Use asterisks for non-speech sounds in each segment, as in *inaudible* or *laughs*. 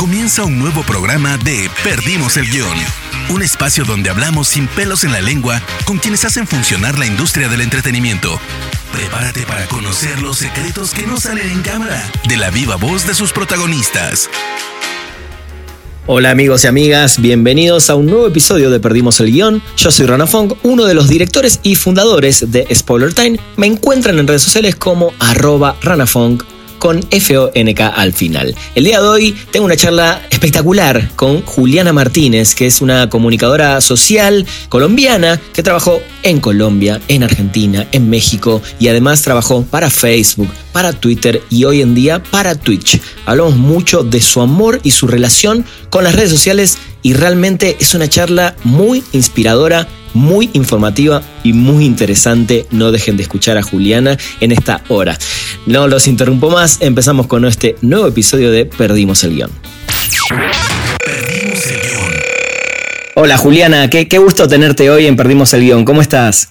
Comienza un nuevo programa de Perdimos el Guión. Un espacio donde hablamos sin pelos en la lengua con quienes hacen funcionar la industria del entretenimiento. Prepárate para conocer los secretos que no salen en cámara de la viva voz de sus protagonistas. Hola amigos y amigas, bienvenidos a un nuevo episodio de Perdimos el Guión. Yo soy Rana Fong, uno de los directores y fundadores de Spoiler Time. Me encuentran en redes sociales como arroba ranafong con F-O-N-K al final. El día de hoy tengo una charla espectacular con Juliana Martínez, que es una comunicadora social colombiana que trabajó en Colombia, en Argentina, en México y además trabajó para Facebook, para Twitter y hoy en día para Twitch. Hablamos mucho de su amor y su relación con las redes sociales y realmente es una charla muy inspiradora muy informativa y muy interesante. No dejen de escuchar a Juliana en esta hora. No los interrumpo más, empezamos con este nuevo episodio de Perdimos el guion. Perdimos el guion. Hola Juliana, qué, qué gusto tenerte hoy en Perdimos el guion. ¿Cómo estás?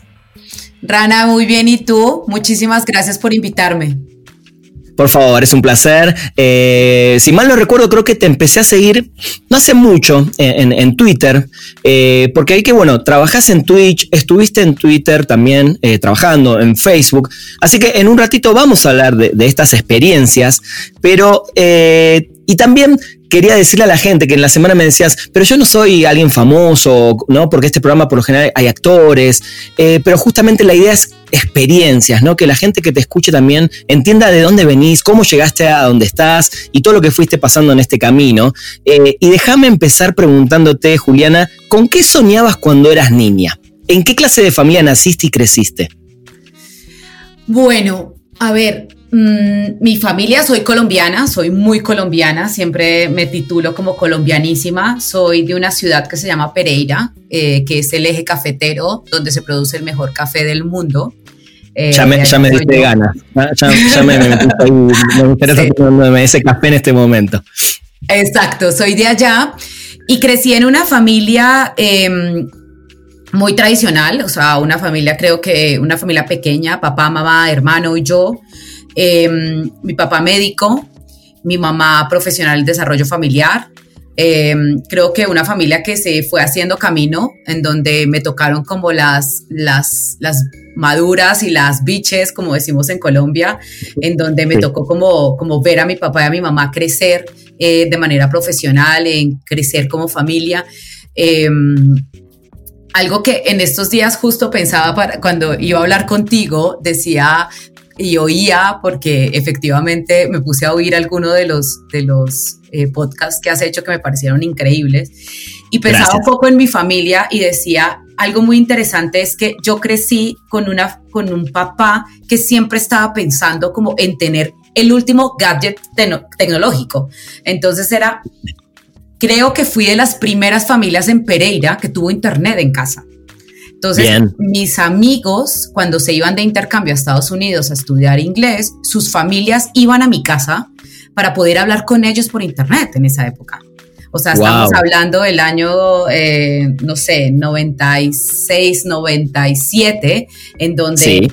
Rana, muy bien. ¿Y tú? Muchísimas gracias por invitarme. Por favor, es un placer. Eh, si mal no recuerdo, creo que te empecé a seguir no hace mucho en, Twitter, eh, porque hay que, bueno, trabajas en Twitch, estuviste en Twitter también eh, trabajando en Facebook. Así que en un ratito vamos a hablar de, de estas experiencias, pero y también quería decirle a la gente que en la semana me decías, pero yo no soy alguien famoso, ¿no? Porque este programa por lo general hay actores, eh, pero justamente la idea es experiencias, ¿no? Que la gente que te escuche también entienda de dónde venís, cómo llegaste a donde estás y todo lo que fuiste pasando en este camino. Eh, y déjame empezar preguntándote, Juliana, ¿con qué soñabas cuando eras niña? ¿En qué clase de familia naciste y creciste? Bueno, a ver, Mm, mi familia, soy colombiana, soy muy colombiana, siempre me titulo como colombianísima. Soy de una ciudad que se llama Pereira, eh, que es el eje cafetero donde se produce el mejor café del mundo. Eh, ya me, ya me diste ganas, ya, ya me, me, *laughs* me, interesa ese café en este momento. Exacto, soy de allá y crecí en una familia em, muy tradicional, o sea, una familia creo que una familia pequeña, papá, mamá, hermano y yo. Em, mi papá médico, mi mamá profesional de desarrollo familiar. Em, creo que una familia que se fue haciendo camino, en donde me tocaron como las, las, las maduras y las biches, como decimos en Colombia, en donde me tocó como, como ver a mi papá y a mi mamá crecer eh, de manera profesional, en crecer como familia. Em, algo que en estos días justo pensaba para, cuando iba a hablar contigo, decía, y oía porque efectivamente me puse a oír alguno de los, de los eh, podcasts que has hecho que me parecieron increíbles y pensaba un poco en mi familia y decía algo muy interesante es que yo crecí con, una, con un papá que siempre estaba pensando como en tener el último gadget tecnológico. Entonces era, creo que fui de las primeras familias en Pereira que tuvo internet en casa. Entonces, mis amigos, cuando se iban de intercambio a Estados Unidos a estudiar inglés, sus familias iban a mi casa para poder hablar con ellos por internet en esa época. O sea, estamos hablando del año, eh, no sé, 96, 97, en donde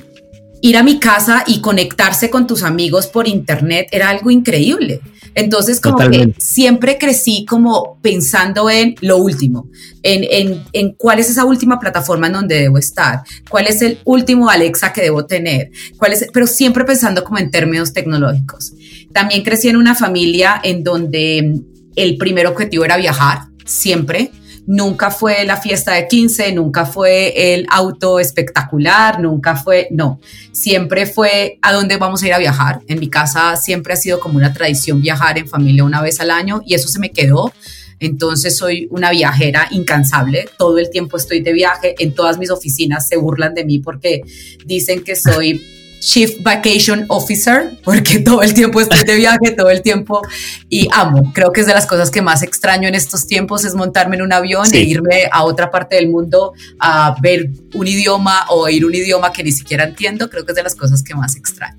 ir a mi casa y conectarse con tus amigos por internet era algo increíble. Entonces, como que siempre crecí como pensando en lo último, en, en, cuál es esa última plataforma en donde debo estar, cuál es el último Alexa que debo tener, cuál es, pero siempre pensando como en términos tecnológicos. También crecí en una familia en donde el primer objetivo era viajar, siempre nunca fue la fiesta de 15, nunca fue el auto espectacular, nunca fue, no, siempre fue a dónde vamos a ir a viajar. En mi casa siempre ha sido como una tradición viajar en familia una vez al año y eso se me quedó. Entonces soy una viajera incansable, todo el tiempo estoy de viaje, en todas mis oficinas se burlan de mí porque dicen que soy Chief Vacation Officer, porque *laughs* todo el tiempo estoy de viaje, todo el tiempo, y amo. Creo que es de las cosas que más extraño en estos tiempos, es montarme en un avión e irme a otra parte del mundo a ver un idioma o oír un idioma que ni siquiera entiendo. Creo que es de las cosas que más extraño.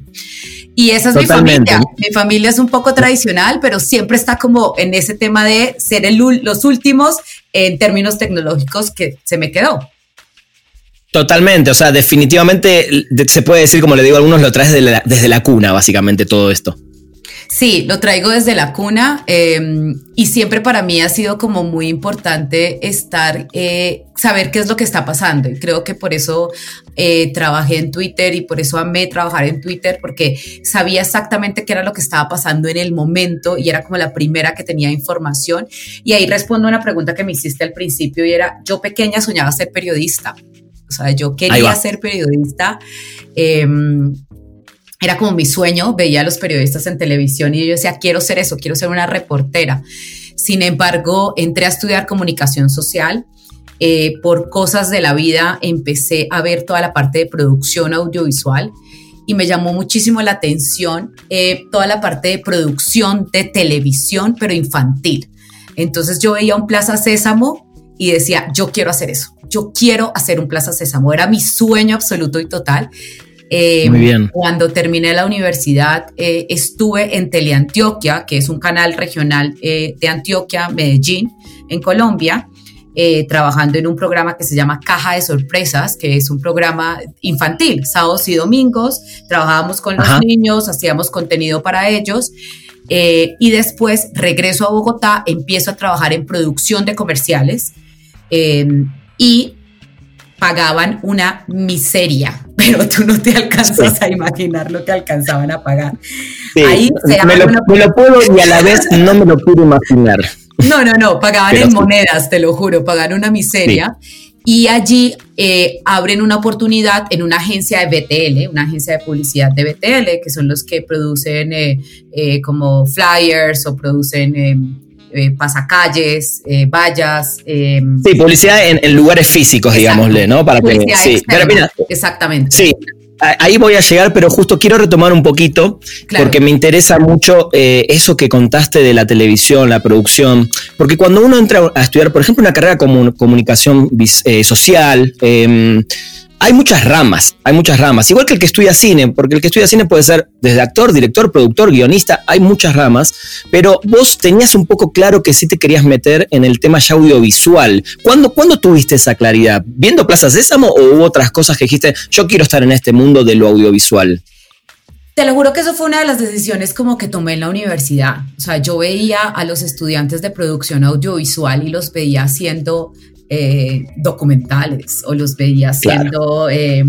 Y esa es mi familia. Mi familia es un poco tradicional, pero siempre está como en ese tema de ser el, los últimos en términos tecnológicos que se me quedó. Totalmente, o sea, definitivamente se puede decir, como le digo a algunos, lo traes desde la, cuna, básicamente, todo esto. Sí, lo traigo desde la cuna em, y siempre para mí ha sido como muy importante estar, eh, saber qué es lo que está pasando. Y creo que por eso eh, trabajé en Twitter y por eso amé trabajar en Twitter, porque sabía exactamente qué era lo que estaba pasando en el momento y era como la primera que tenía información. Y ahí respondo a una pregunta que me hiciste al principio y era, yo pequeña soñaba ser periodista. O sea, yo quería ser periodista. Em, era como mi sueño, veía a los periodistas en televisión y yo decía, quiero ser eso, quiero ser una reportera. Sin embargo, entré a estudiar comunicación social. Eh, por cosas de la vida empecé a ver toda la parte de producción audiovisual y me llamó muchísimo la atención eh, toda la parte de producción de televisión, pero infantil. Entonces yo veía un Plaza Sésamo y decía, yo quiero hacer eso, yo quiero hacer un Plaza Sésamo, era mi sueño absoluto y total. Eh, Muy bien. Cuando terminé la universidad, eh, estuve en Teleantioquia, que es un canal regional eh, de Antioquia, Medellín, en Colombia, trabajando en un programa que se llama Caja de Sorpresas, que es un programa infantil, sábados y domingos. Trabajábamos con los niños, hacíamos contenido para ellos. y después regreso a Bogotá, empiezo a trabajar en producción de comerciales y pagaban una miseria, *laughs* pero tú no te alcanzas a imaginar lo que alcanzaban a pagar. Ahí me, lo, puedo y a la vez no me lo puedo imaginar. *laughs* No, no, no, pagaban en monedas, te lo juro, pagaban una miseria. Y allí eh, abren una oportunidad en una agencia de BTL, una agencia de publicidad de BTL, que son los que producen eh, eh, como flyers o producen eh, pasacalles, eh, vallas. Eh, sí, publicidad en, lugares físicos, digámosle, ¿no? Para que, sí, pero mira, exactamente. Sí, ahí voy a llegar, pero justo quiero retomar un poquito, porque me interesa mucho eso que contaste de la televisión, la producción, porque cuando uno entra a estudiar, por ejemplo, una carrera como comunicación social, em, hay muchas ramas, hay muchas ramas, igual que el que estudia cine, porque el que estudia cine puede ser desde actor, director, productor, guionista, hay muchas ramas, pero vos tenías un poco claro que sí te querías meter en el tema ya audiovisual. ¿Cuándo, ¿cuándo tuviste esa claridad? ¿Viendo Plaza Sésamo o hubo otras cosas que dijiste, yo quiero estar en este mundo de lo audiovisual? Te lo juro que eso fue una de las decisiones como que tomé en la universidad. O sea, yo veía a los estudiantes de producción audiovisual y los veía haciendo eh, documentales o los veía haciendo eh,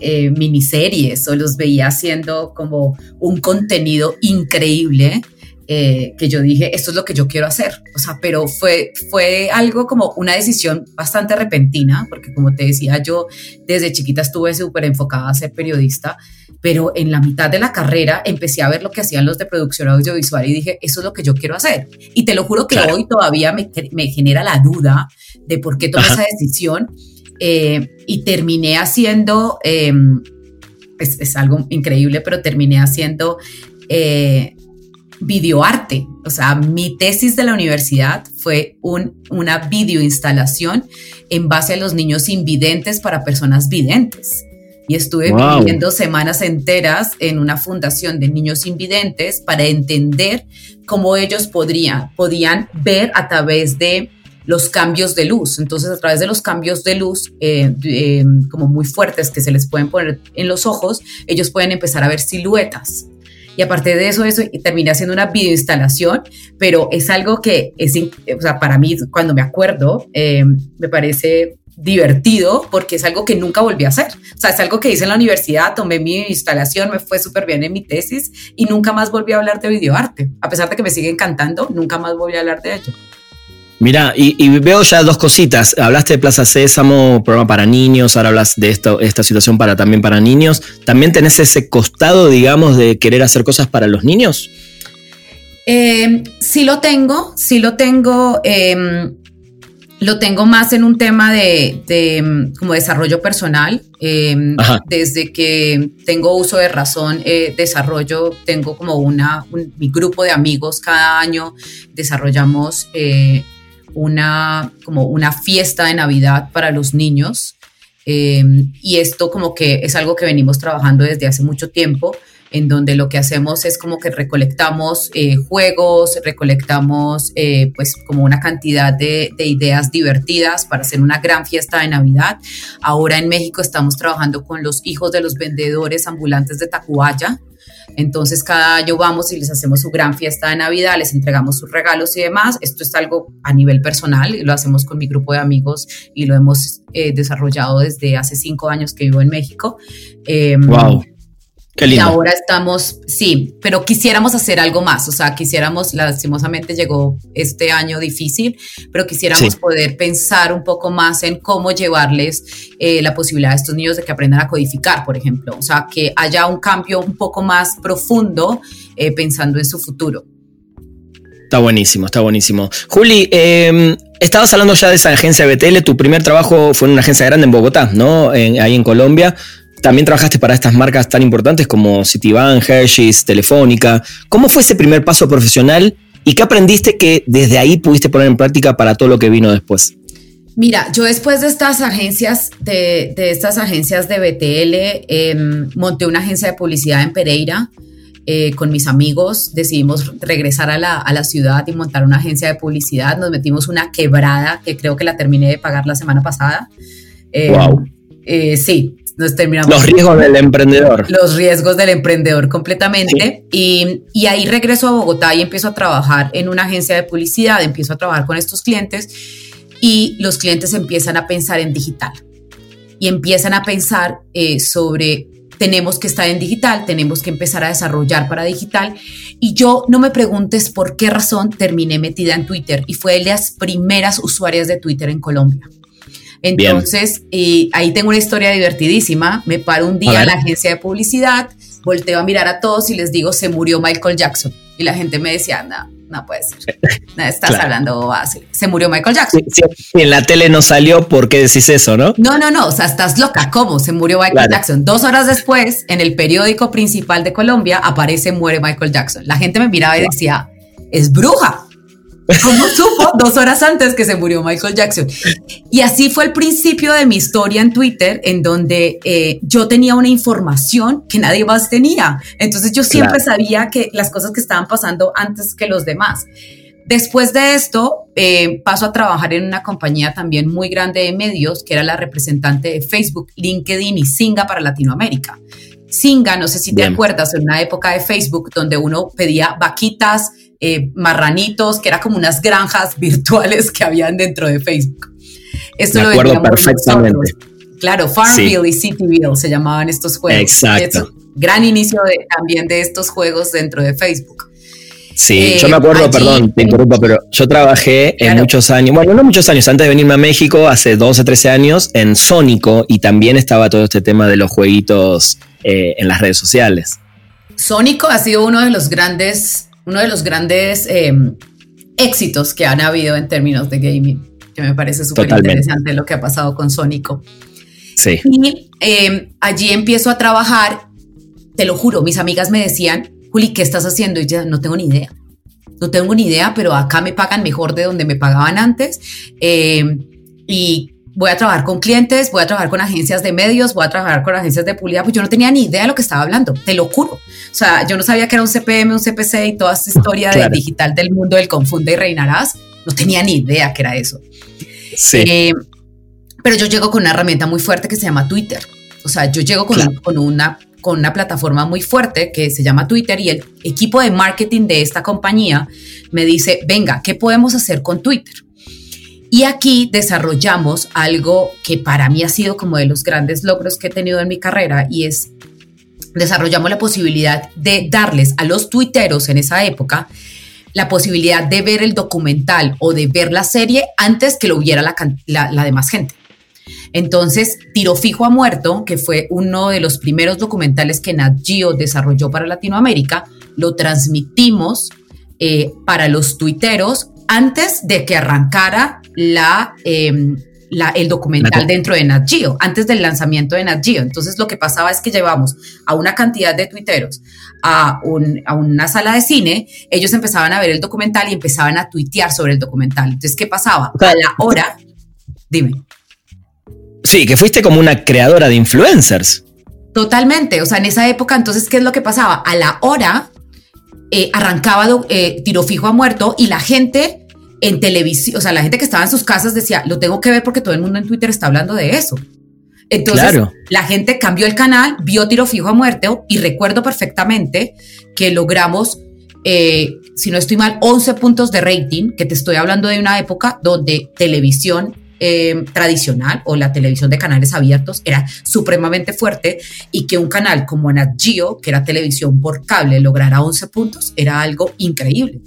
eh, miniseries o los veía haciendo como un contenido increíble. que yo dije, esto es lo que yo quiero hacer. O sea, pero fue, fue algo como una decisión bastante repentina, porque como te decía, yo desde chiquita estuve súper enfocada a ser periodista pero en la mitad de la carrera empecé a ver lo que hacían los de producción audiovisual y dije, eso es lo que yo quiero hacer. Y te lo juro que hoy todavía me, me, genera la duda de por qué tomé esa decisión eh, y terminé haciendo, em, es, es, algo increíble, pero terminé haciendo eh, videoarte. O sea, mi tesis de la universidad fue un, una videoinstalación en base a los niños invidentes para personas videntes. Y estuve viviendo semanas enteras en una fundación de niños invidentes para entender cómo ellos podrían, podían ver a través de los cambios de luz. Entonces, a través de los cambios de luz, eh, eh, como muy fuertes que se les pueden poner en los ojos, ellos pueden empezar a ver siluetas. Y aparte de eso, eso terminé haciendo una videoinstalación, pero es algo que es, o sea, para mí, cuando me acuerdo, eh, me parece divertido porque es algo que nunca volví a hacer. O sea, es algo que hice en la universidad, tomé mi instalación, me fue súper bien en mi tesis y nunca más volví a hablar de videoarte. A pesar de que me sigue encantando, nunca más volví a hablar de ello. Mira, y, veo ya dos cositas. Hablaste de Plaza Sésamo, programa para niños, ahora hablas de esto, esta situación para, también para niños. ¿También tenés ese costado, digamos, de querer hacer cosas para los niños? Eh, sí lo tengo, sí lo tengo. Em, lo tengo más en un tema de, mm, como desarrollo personal. Em, desde que tengo uso de razón, eh, desarrollo, tengo como una, mi grupo de amigos cada año, desarrollamos eh, una, como una fiesta de Navidad para los niños. Em, y esto como que es algo que venimos trabajando desde hace mucho tiempo. En donde lo que hacemos es como que recolectamos eh, juegos, recolectamos eh, pues como una cantidad de, de, ideas divertidas para hacer una gran fiesta de Navidad. Ahora en México estamos trabajando con los hijos de los vendedores ambulantes de Tacubaya, entonces cada año vamos y les hacemos su gran fiesta de Navidad, les entregamos sus regalos y demás. Esto es algo a nivel personal, lo hacemos con mi grupo de amigos y lo hemos eh, desarrollado desde hace cinco años que vivo en México. wow. Em, y ahora estamos, sí, pero quisiéramos hacer algo más, o sea, quisiéramos, lastimosamente llegó este año difícil, pero quisiéramos poder pensar un poco más en cómo llevarles eh, la posibilidad a estos niños de que aprendan a codificar, por ejemplo, o sea, que haya un cambio un poco más profundo eh, pensando en su futuro. Está buenísimo, está buenísimo. Juli, em, estabas hablando ya de esa agencia BTL, tu primer trabajo fue en una agencia grande en Bogotá, ¿no? ahí en Colombia. También trabajaste para estas marcas tan importantes como Citibank, Hershey's, Telefónica. ¿Cómo fue ese primer paso profesional y qué aprendiste que desde ahí pudiste poner en práctica para todo lo que vino después? Mira, yo después de estas agencias, de, estas agencias de BTL, em, monté una agencia de publicidad en Pereira. Eh, con mis amigos decidimos regresar a la, a la, ciudad y montar una agencia de publicidad. Nos metimos una quebrada que creo que la terminé de pagar la semana pasada. wow. Em, eh, sí, nos terminamos. Los riesgos del emprendedor. Los riesgos del emprendedor completamente. Y, y, ahí regreso a Bogotá y empiezo a trabajar en una agencia de publicidad, empiezo a trabajar con estos clientes y los clientes empiezan a pensar en digital y empiezan a pensar eh, sobre tenemos que estar en digital, tenemos que empezar a desarrollar para digital. Y yo no me preguntes por qué razón terminé metida en Twitter y fue de las primeras usuarias de Twitter en Colombia. Entonces, eh, ahí tengo una historia divertidísima. Me paro un día en la agencia de publicidad, volteo a mirar a todos y les digo, se murió Michael Jackson. Y la gente me decía, no, no puede ser. *laughs* No, estás hablando así. Se murió Michael Jackson. en la tele no salió, ¿por qué decís eso, no? No, no, no. O sea, estás loca. ¿Cómo? Se murió Michael Jackson. Dos horas después, en el periódico principal de Colombia, aparece Muere Michael Jackson. La gente me miraba y decía, es bruja. ¿Cómo supo dos horas antes que se murió Michael Jackson? Y así fue el principio de mi historia en Twitter, en donde eh, yo tenía una información que nadie más tenía. Entonces yo siempre sabía que las cosas que estaban pasando antes que los demás. Después de esto, eh, paso a trabajar en una compañía también muy grande de medios, que era la representante de Facebook, LinkedIn y Singa para Latinoamérica. Singa, no sé si te acuerdas, en una época de Facebook donde uno pedía vaquitas, eh, marranitos, que era como unas granjas *laughs* virtuales que habían dentro de Facebook. Esto lo acuerdo perfectamente. Claro, Farmville y Cityville se llamaban estos juegos. Exacto. gran inicio también de estos juegos dentro de Facebook. Sí, yo me acuerdo, eh, perdón, te interrumpo, pero yo trabajé en muchos años, bueno, no muchos años, antes de venirme a México, hace 12, 13 años, en Sónico, y también estaba todo este tema de los jueguitos eh, en las redes sociales. Sónico ha sido uno de los grandes uno de los grandes em, éxitos que han habido en términos de gaming, que me parece súper interesante lo que ha pasado con Sónico. Sí. Y em, allí empiezo a trabajar, te lo juro, mis amigas me decían, Juli, ¿qué estás haciendo? Y yo no tengo ni idea. No tengo ni idea, pero acá me pagan mejor de donde me pagaban antes. Em, y voy a trabajar con clientes, voy a trabajar con agencias de medios, voy a trabajar con agencias de publicidad, pues yo no de ni idea de lo que estaba hablando, te lo juro. O sea, yo no sabía que era un CPM, un CPC y toda esta historia de digital del mundo del confunde y reinarás, no tenía ni idea que era eso. Sí. Eh, pero yo llego con una herramienta muy fuerte que se llama Twitter. O sea, yo llego con, con, una, con una plataforma muy fuerte que se llama Twitter y el equipo de marketing de esta compañía me dice, venga, ¿qué podemos hacer con Twitter? Y aquí desarrollamos algo que para mí ha sido como de los grandes logros que he tenido en mi carrera y es desarrollamos la posibilidad de darles a los tuiteros en esa época la posibilidad de ver el documental o de ver la serie antes que lo viera la, demás gente. Entonces, Tiro Fijo a Muerto, que fue uno de los primeros documentales que Nat Geo desarrolló para Latinoamérica, lo transmitimos eh, para los tuiteros antes de que arrancara la, em, el documental dentro de Nat Geo, antes del lanzamiento de Nat Geo. Entonces lo que pasaba es que llevamos a una cantidad de tuiteros a, una sala de cine, ellos empezaban a ver el documental y empezaban a tuitear sobre el documental. Entonces, ¿qué pasaba? A la hora, dime. Sí, que fuiste como una creadora de influencers. Totalmente, o sea, en esa época, entonces, ¿qué es lo que pasaba? A la hora eh, arrancaba eh, tiro fijo a muerto y la gente en televisión, o sea, la gente que estaba en sus casas decía, lo tengo que ver porque todo el mundo en Twitter está hablando de eso. Entonces, la gente cambió el canal, vio tiro fijo a muerto y recuerdo perfectamente que logramos, eh, si no estoy mal, 11 puntos de rating, que te estoy hablando de una época donde televisión eh, tradicional o la televisión de canales abiertos era supremamente fuerte y que un canal como Nat Geo, que era televisión por cable, lograra 11 puntos, era algo increíble.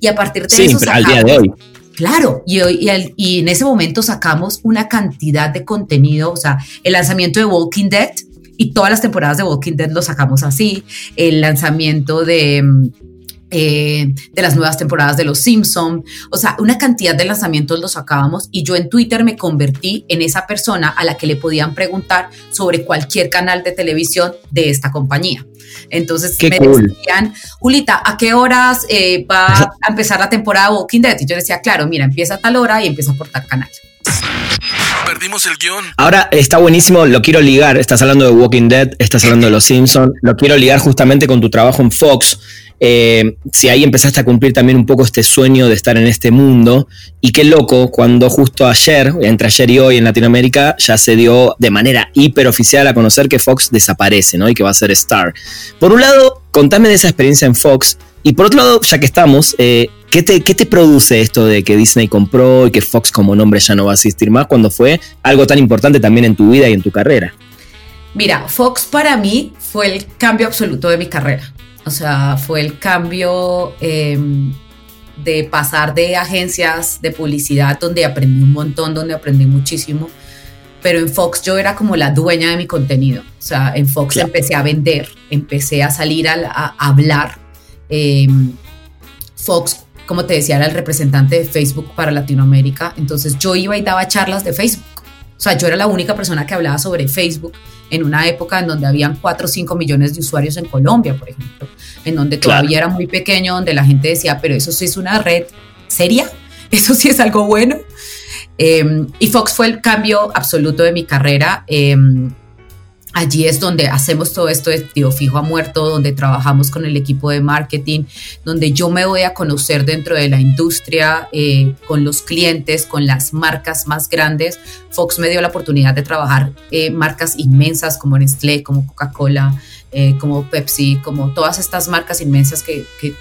Y a partir de sí, eso... Al día de hoy. Claro, y, y, y, en ese momento sacamos una cantidad de contenido, o sea, el lanzamiento de Walking Dead y todas las temporadas de Walking Dead lo sacamos así, el lanzamiento de mm, eh, de las nuevas temporadas de Los Simpson, o sea, una cantidad de lanzamientos los sacábamos y yo en Twitter me convertí en esa persona a la que le podían preguntar sobre cualquier canal de televisión de esta compañía. Entonces me decían, Julita, ¿a qué horas eh, va a empezar la temporada de Walking Dead? Y yo decía, claro, mira, empieza a tal hora y empieza por tal canal. Perdimos el guion. Ahora está buenísimo, lo quiero ligar. Estás hablando de Walking Dead, estás hablando de Los Simpsons. Lo quiero ligar justamente con tu trabajo en Fox. Eh, si ahí empezaste a cumplir también un poco este sueño de estar en este mundo. Y qué loco, cuando justo ayer, entre ayer y hoy en Latinoamérica, ya se dio de manera hiperoficial a conocer que Fox desaparece, ¿no? Y que va a ser Star. Por un lado, contame de esa experiencia en Fox. Y por otro lado, ya que estamos, eh, ¿qué, te, ¿qué te produce esto de que Disney compró y que Fox como nombre ya no va a existir más cuando fue algo tan importante también en tu vida y en tu carrera? Mira, Fox para mí fue el cambio absoluto de mi carrera. O sea, fue el cambio em, de pasar de agencias de publicidad donde aprendí un montón, donde aprendí muchísimo. Pero en Fox yo era como la dueña de mi contenido. O sea, en Fox empecé a vender, empecé a salir a, hablar. Em, Fox, como te decía, era el representante de Facebook para Latinoamérica. Entonces yo iba y daba charlas de Facebook. O sea, yo era la única persona que hablaba sobre Facebook en una época en donde habían 4 o 5 millones de usuarios en Colombia, por ejemplo, en donde todavía era muy pequeño, donde la gente decía, pero eso sí es una red seria, *laughs* eso sí es algo bueno. Em, y Fox fue el cambio absoluto de mi carrera. Em, Allí es donde hacemos todo esto de tío fijo a muerto, donde trabajamos con el equipo de marketing, donde yo me voy a conocer dentro de la industria, eh, con los clientes, con las marcas más grandes. Fox me dio la oportunidad de trabajar eh, marcas inmensas como Nestlé, como Coca-Cola, eh, como Pepsi, como todas estas marcas inmensas que, que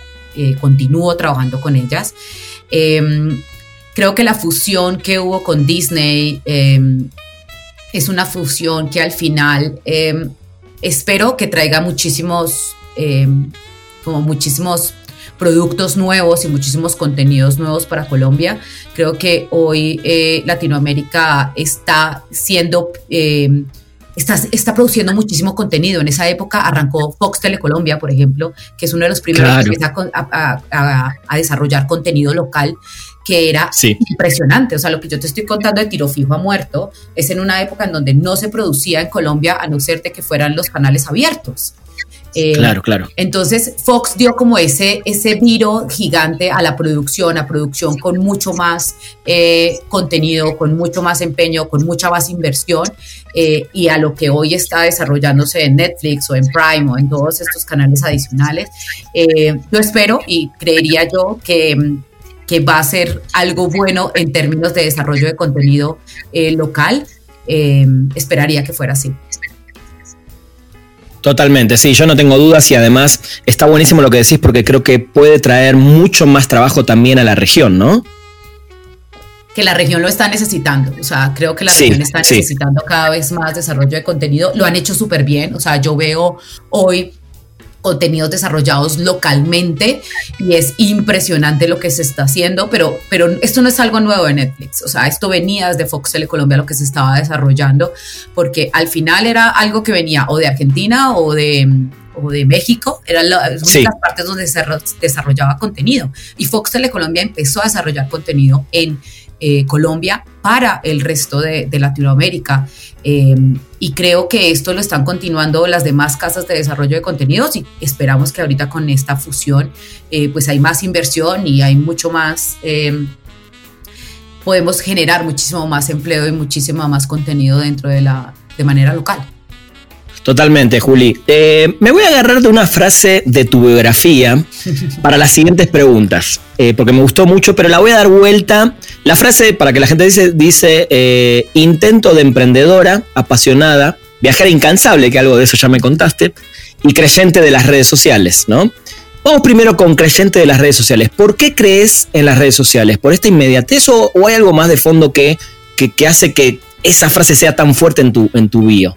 continúo trabajando con ellas. Em, creo que la fusión que hubo con Disney em, es una fusión que al final em, espero que traiga muchísimos, em, como muchísimos productos nuevos y muchísimos contenidos nuevos para Colombia. Creo que hoy eh, Latinoamérica está siendo... Em, está, está, produciendo muchísimo contenido. En esa época arrancó Fox Telecolombia, por ejemplo, que es uno de los primeros que empieza a, a, desarrollar contenido local que era impresionante. O sea, lo que yo te estoy contando de tiro fijo a muerto es en una época en donde no se producía en Colombia a no ser de que fueran los canales abiertos. Eh, claro, claro. Entonces Fox dio como ese, ese viro gigante a la producción, a producción con mucho más eh, contenido, con mucho más empeño, con mucha más inversión eh, y a lo que hoy está desarrollándose en Netflix o en Prime o en todos estos canales adicionales. yo espero y creería yo que que va a ser algo bueno en términos de desarrollo de contenido local. Esperaría que fuera así. Totalmente, sí, yo no tengo dudas y además está buenísimo lo que decís porque creo que puede traer mucho más trabajo también a la región, ¿no? que la región lo está necesitando. O sea, creo que la región está necesitando cada vez más desarrollo de contenido. Lo han hecho súper bien. O sea, yo veo hoy contenidos desarrollados localmente y es impresionante lo que se está haciendo, pero, pero esto no es algo nuevo de Netflix, o sea, esto venía desde Fox Tele Colombia lo que se estaba desarrollando, porque al final era algo que venía o de Argentina o de, o de México, eran las únicas partes donde se desarrollaba contenido. Y Fox Tele Colombia empezó a desarrollar contenido en eh, Colombia para el resto de, Latinoamérica. Em, y creo que esto lo están continuando las demás casas de desarrollo de contenidos y esperamos que ahorita con esta fusión eh, pues hay más inversión y hay mucho más, em, podemos generar muchísimo más empleo y muchísimo más contenido dentro de la, de manera local. Totalmente, Juli. Eh, me voy a agarrar de una frase de tu biografía para las siguientes preguntas, eh, porque me gustó mucho, pero la voy a dar vuelta. La frase, para que la gente dice, dice eh, intento de emprendedora, apasionada, viajera incansable, que algo de eso ya me contaste, y creyente de las redes sociales, ¿no? Vamos primero con creyente de las redes sociales. ¿Por qué crees en las redes sociales? ¿Por esta inmediatez o, hay algo más de fondo que, que, hace que esa frase sea tan fuerte en tu, en tu bio?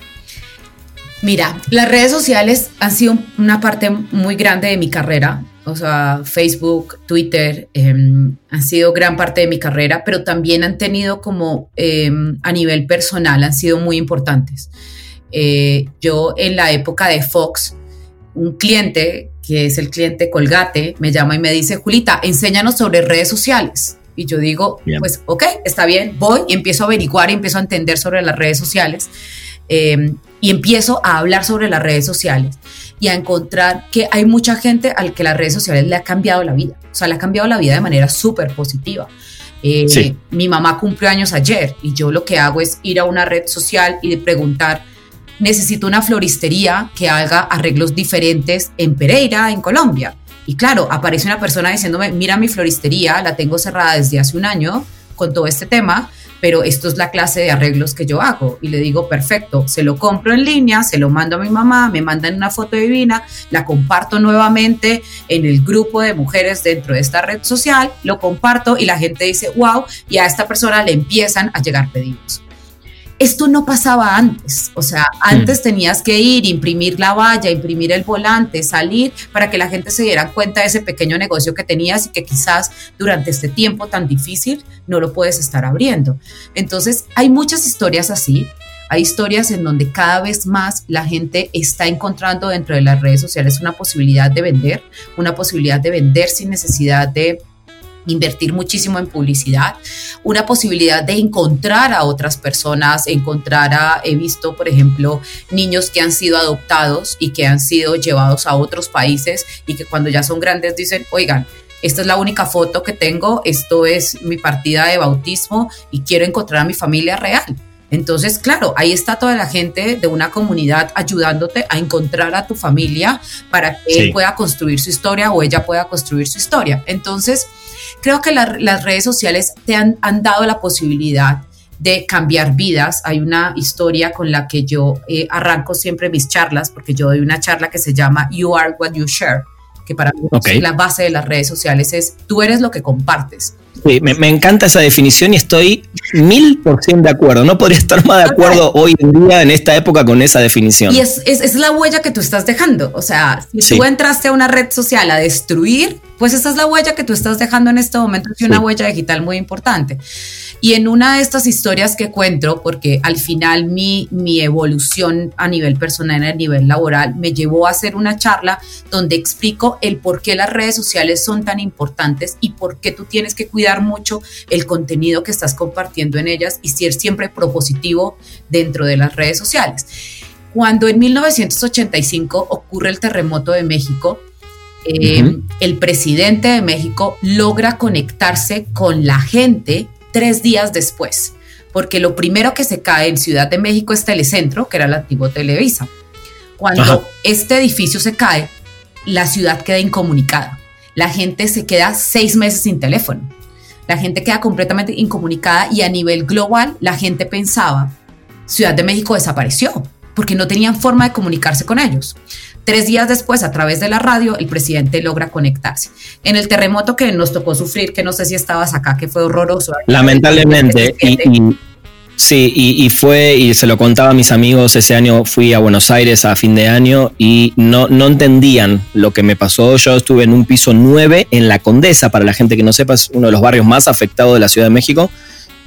Mira, las redes sociales han sido una parte muy grande de mi carrera. O sea, Facebook, Twitter em, han sido gran parte de mi carrera, pero también han tenido como em, a nivel personal, han sido muy importantes. Eh, yo en la época de Fox, un cliente, que es el cliente Colgate, me llama y me dice, Julita, enséñanos sobre redes sociales. Y yo digo, pues ok, está bien, voy y empiezo a averiguar y empiezo a entender sobre las redes sociales. Em, y empiezo a hablar sobre las redes sociales y a encontrar que hay mucha gente al que las redes sociales le ha cambiado la vida. O sea, le ha cambiado la vida de manera súper positiva. Eh, mi mamá cumplió años ayer y yo lo que hago es ir a una red social y preguntar, necesito una floristería que haga arreglos diferentes en Pereira, en Colombia. Y claro, aparece una persona diciéndome, mira mi floristería, la tengo cerrada desde hace un año con todo este tema, pero esto es la clase de arreglos que yo hago. Y le digo, perfecto, se lo compro en línea, se lo mando a mi mamá, me mandan una foto divina, la comparto nuevamente en el grupo de mujeres dentro de esta red social, lo comparto y la gente dice, wow, y a esta persona le empiezan a llegar pedidos. Esto no pasaba antes, o sea, antes hmm. tenías que ir, imprimir la valla, imprimir el volante, salir para que la gente se diera cuenta de ese pequeño negocio que tenías y que quizás durante este tiempo tan difícil no lo puedes estar abriendo. Entonces, hay muchas historias así. Hay historias en donde cada vez más la gente está encontrando dentro de las redes sociales una posibilidad de vender, una posibilidad de vender sin necesidad de invertir muchísimo en publicidad, una posibilidad de encontrar a otras personas, encontrar a, he visto, por ejemplo, niños que han sido adoptados y que han sido llevados a otros países y que cuando ya son grandes dicen, oigan, esta es la única foto que tengo, esto es mi partida de bautismo y quiero encontrar a mi familia real. Entonces, claro, ahí está toda la gente de una comunidad ayudándote a encontrar a tu familia para que él pueda construir su historia o ella pueda construir su historia. Entonces, Creo que las redes sociales te han, dado la posibilidad de cambiar vidas. Hay una historia con la que yo eh, arranco siempre mis charlas, porque yo doy una charla que se llama You Are What You Share, que para mí la base de las redes sociales es tú eres lo que compartes. Sí, me, encanta esa definición y estoy mil por ciento de acuerdo. No podría estar más de acuerdo hoy en día, en esta época, con esa definición. Y es, es, la huella que tú estás dejando. O sea, si tú entraste a una red social a destruir, pues esta es la huella que tú estás dejando en este momento, es una huella digital muy importante. Y en una de estas historias que cuento, porque al final mi, mi evolución a nivel personal, a nivel laboral, me llevó a hacer una charla donde explico el por qué las redes sociales son tan importantes y por qué tú tienes que cuidar mucho el contenido que estás compartiendo en ellas y ser siempre propositivo dentro de las redes sociales. Cuando en 1985 ocurre el terremoto de México, eh, el presidente de México logra conectarse con la gente tres días después, porque lo primero que se cae en Ciudad de México es Telecentro, que era el antiguo Televisa. Cuando este edificio se cae, la ciudad queda incomunicada. La gente se queda seis meses sin teléfono. La gente queda completamente incomunicada y a nivel global la gente pensaba, Ciudad de México desapareció porque no tenían forma de comunicarse con ellos. Tres días después, a través de la radio, el presidente logra conectarse. En el terremoto que nos tocó sufrir, que no sé si estabas acá, que fue horroroso. Lamentablemente, y, sí, y, fue, y se lo contaba a mis amigos, ese año fui a Buenos Aires a fin de año y no, no entendían lo que me pasó. Yo estuve en un piso 9 en La Condesa, para la gente que no sepa, es uno de los barrios más afectados de la Ciudad de México.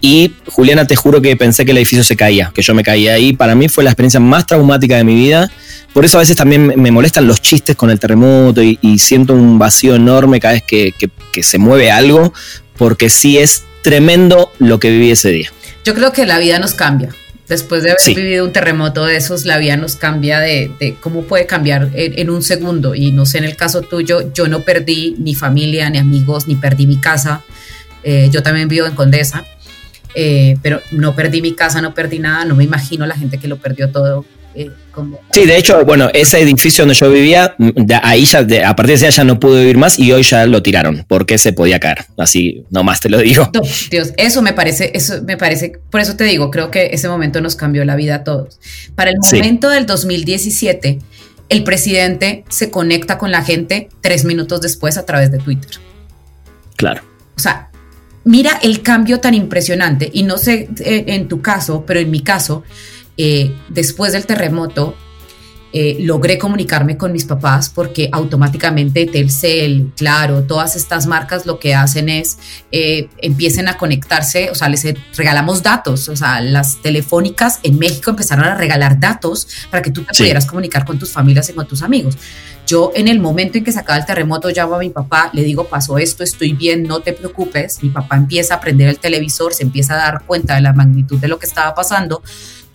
Y Juliana, te juro que pensé que el edificio se caía, que yo me caía ahí. Para mí fue la experiencia más traumática de mi vida. Por eso a veces también me molestan los chistes con el terremoto y, siento un vacío enorme cada vez que, se mueve algo, porque sí es tremendo lo que viví ese día. Yo creo que la vida nos cambia. Después de haber vivido un terremoto de esos, la vida nos cambia de, cómo puede cambiar en, un segundo. Y no sé, en el caso tuyo, yo no perdí ni familia, ni amigos, ni perdí mi casa. Eh, yo también vivo en Condesa. Eh, pero no perdí mi casa, no perdí nada, no me imagino la gente que lo perdió todo Eh, sí, de hecho, bueno, ese edificio donde yo vivía, ahí ya, a partir de ese ya no pude vivir más y hoy ya lo tiraron porque se podía caer. Así, nomás te lo digo. Dios, eso me parece, eso me parece, por eso te digo, creo que ese momento nos cambió la vida a todos. Para el momento del 2017, el presidente se conecta con la gente tres minutos después a través de Twitter. Claro. O sea, mira el cambio tan impresionante. Y no sé eh, en tu caso, pero en mi caso, eh, después del terremoto, eh, logré comunicarme con mis papás porque automáticamente Telcel, Claro, todas estas marcas lo que hacen es empiecen a conectarse, o sea, les regalamos datos, o sea, las telefónicas en México empezaron a regalar datos para que tú te pudieras comunicar con tus familias y con tus amigos. Yo en el momento en que se acaba el terremoto llamo a mi papá, le digo, pasó esto, estoy bien, no te preocupes. Mi papá empieza a prender el televisor, se empieza a dar cuenta de la magnitud de lo que estaba pasando.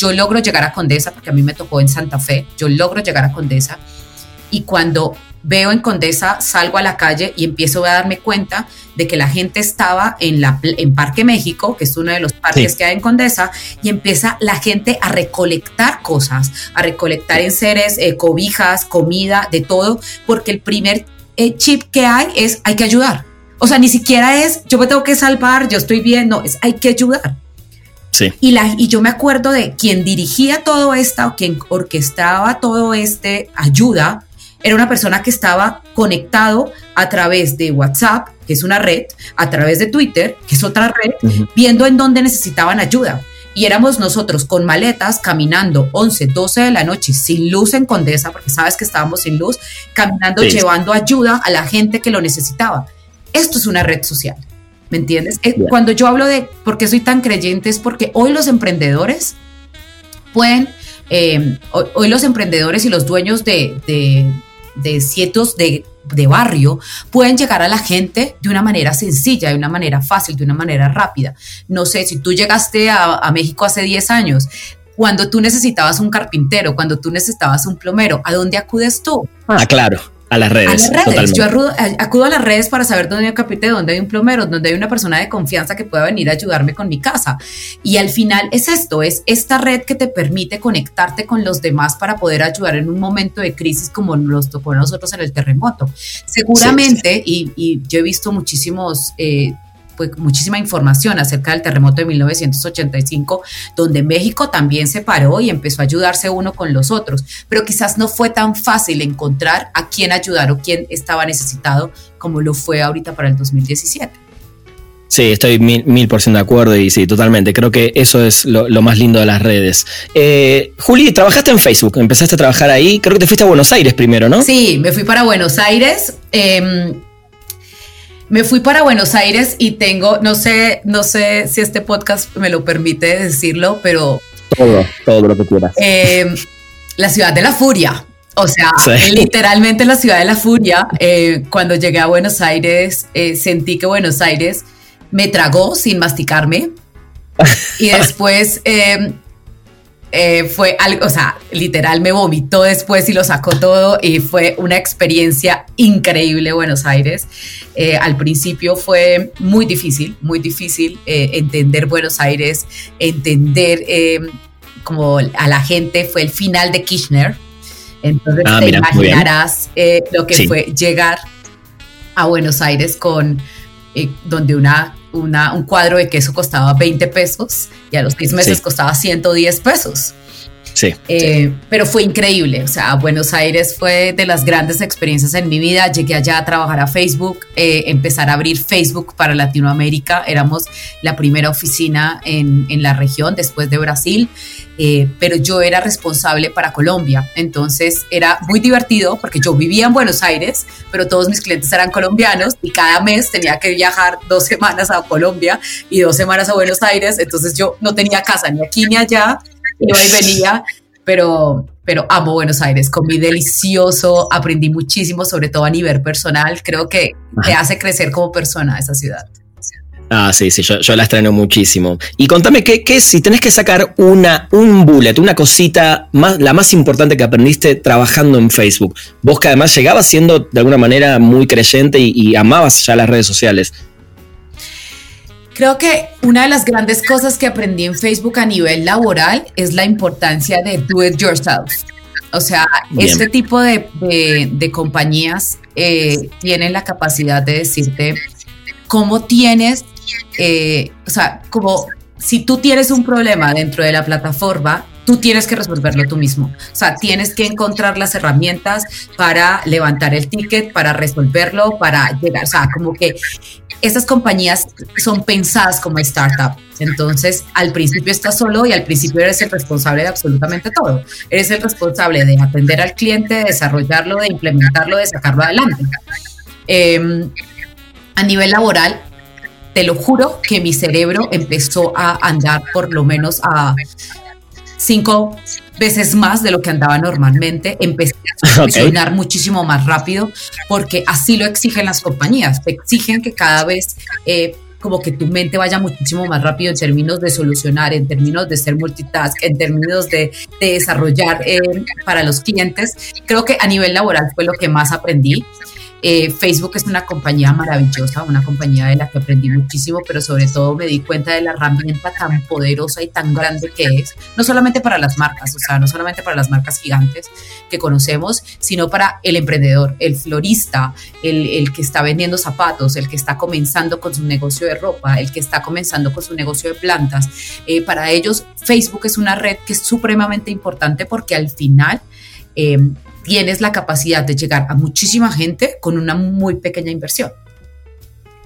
Yo logro llegar a Condesa, porque a mí me tocó en Santa Fe, yo logro llegar a Condesa. Y cuando veo en Condesa, salgo a la calle y empiezo a darme cuenta de que la gente estaba en, la, en Parque México, que es uno de los parques que hay en Condesa, y empieza la gente a recolectar cosas, a recolectar enseres, eh, cobijas, comida, de todo, porque el primer eh, chip que hay es hay que ayudar. O sea, ni siquiera es yo me tengo que salvar, yo estoy bien, no, es hay que ayudar. Sí. Y, la, y yo me acuerdo de quien dirigía todo esto, o quien orquestaba todo este ayuda, era una persona que estaba conectado a través de WhatsApp, que es una red, a través de Twitter, que es otra red, viendo en dónde necesitaban ayuda. Y éramos nosotros con maletas caminando 11, 12 de la noche sin luz en Condesa, porque sabes que estábamos sin luz, caminando, llevando ayuda a la gente que lo necesitaba. Esto es una red social, ¿me entiendes? Eh, cuando yo hablo de por qué soy tan creyente es porque hoy los emprendedores pueden, eh, hoy, los emprendedores y los dueños de de sitios de, de, barrio pueden llegar a la gente de una manera sencilla, de una manera fácil, de una manera rápida. No sé, si tú llegaste a, a México hace 10 años, cuando tú necesitabas un carpintero, cuando tú necesitabas un plomero, ¿a dónde acudes tú? Ah, claro. A las redes. Yo acudo a las redes para saber dónde hay un dónde hay un plomero, dónde hay una persona de confianza que pueda venir a ayudarme con mi casa. Y al final es esto, es esta red que te permite conectarte con los demás para poder ayudar en un momento de crisis como nos tocó a nosotros en el terremoto. Seguramente, Y, yo he visto muchísimos... Eh, pues, muchísima información acerca del terremoto de 1985, donde México también se paró y empezó a ayudarse uno con los otros, pero quizás no fue tan fácil encontrar a quién ayudar o quién estaba necesitado como lo fue ahorita para el 2017. Sí, estoy mil, por ciento de acuerdo y sí, totalmente. Creo que eso es lo, más lindo de las redes. Eh, Juli, trabajaste en Facebook, empezaste a trabajar ahí. Creo que te fuiste a Buenos Aires primero, ¿no? Sí, me fui para Buenos Aires. Em, me fui para Buenos Aires y tengo, no sé, no sé si este podcast me lo permite decirlo, pero... Todo, todo lo que quieras. Eh, la ciudad de la furia. O sea, literalmente la ciudad de la furia. Eh, cuando llegué a Buenos Aires, eh, sentí que Buenos Aires me tragó sin masticarme. *laughs* Y después eh, fue algo, o sea, literal me vomitó después y lo sacó todo y fue una experiencia increíble Buenos Aires. Eh, al principio fue muy difícil, muy difícil eh, entender Buenos Aires, entender como a la gente, fue el final de Kirchner. Entonces ah, te imaginarás lo que fue llegar a Buenos Aires con donde una un cuadro de queso costaba 20 pesos y a los seis meses costaba 110 pesos. Sí, eh, Pero fue increíble. O sea, Buenos Aires fue de las grandes experiencias en mi vida. Llegué allá a trabajar a Facebook, eh, empezar a abrir Facebook para Latinoamérica. Éramos la primera oficina en, en la región después de Brasil. Eh, pero yo era responsable para Colombia. Entonces era muy divertido porque yo vivía en Buenos Aires, pero todos mis clientes eran colombianos y cada mes tenía que viajar dos semanas a Colombia y dos semanas a Buenos Aires. Entonces yo no tenía casa ni aquí ni allá, iba y venía, pero, pero amo Buenos Aires, comí delicioso, aprendí muchísimo, sobre todo a nivel personal. Creo que te hace crecer como persona esa ciudad. Ah, sí, sí, yo, la extraño muchísimo. Y contame, ¿qué, qué si tenés que sacar una, un bullet, una cosita, más, la más importante que aprendiste trabajando en Facebook? Vos que además llegabas siendo de alguna manera muy creyente y, amabas ya las redes sociales. Creo que una de las grandes cosas que aprendí en Facebook a nivel laboral es la importancia de do it yourself. O sea, este tipo de, compañías eh, tienen la capacidad de decirte cómo tienes, eh, o sea, como si tú tienes un problema dentro de la plataforma, tú tienes que resolverlo tú mismo. O sea, tienes que encontrar las herramientas para levantar el ticket, para resolverlo, para llegar. O sea, como que estas compañías son pensadas como startup. Entonces, al principio estás solo y al principio eres el responsable de absolutamente todo. Eres el responsable de atender al cliente, de desarrollarlo, de implementarlo, de sacarlo adelante. Em, a nivel laboral, te lo juro que mi cerebro empezó a andar por lo menos a cinco veces más de lo que andaba normalmente. Empecé a *laughs* funcionar muchísimo más rápido porque así lo exigen las compañías. Te exigen que cada vez eh, como que tu mente vaya muchísimo más rápido en términos de solucionar, en términos de ser multitask, en términos de, desarrollar eh, para los clientes. Creo que a nivel laboral fue lo que más aprendí. Eh, Facebook es una compañía maravillosa, una compañía de la que aprendí muchísimo, pero sobre todo me di cuenta de la herramienta tan poderosa y tan grande que es, no solamente para las marcas, o sea, no solamente para las marcas gigantes que conocemos, sino para el emprendedor, el florista, el, que está vendiendo zapatos, el que está comenzando con su negocio de ropa, el que está comenzando con su negocio de plantas. Eh, para ellos, Facebook es una red que es supremamente importante porque al final... Eh, tienes la capacidad de llegar a muchísima gente con una muy pequeña inversión.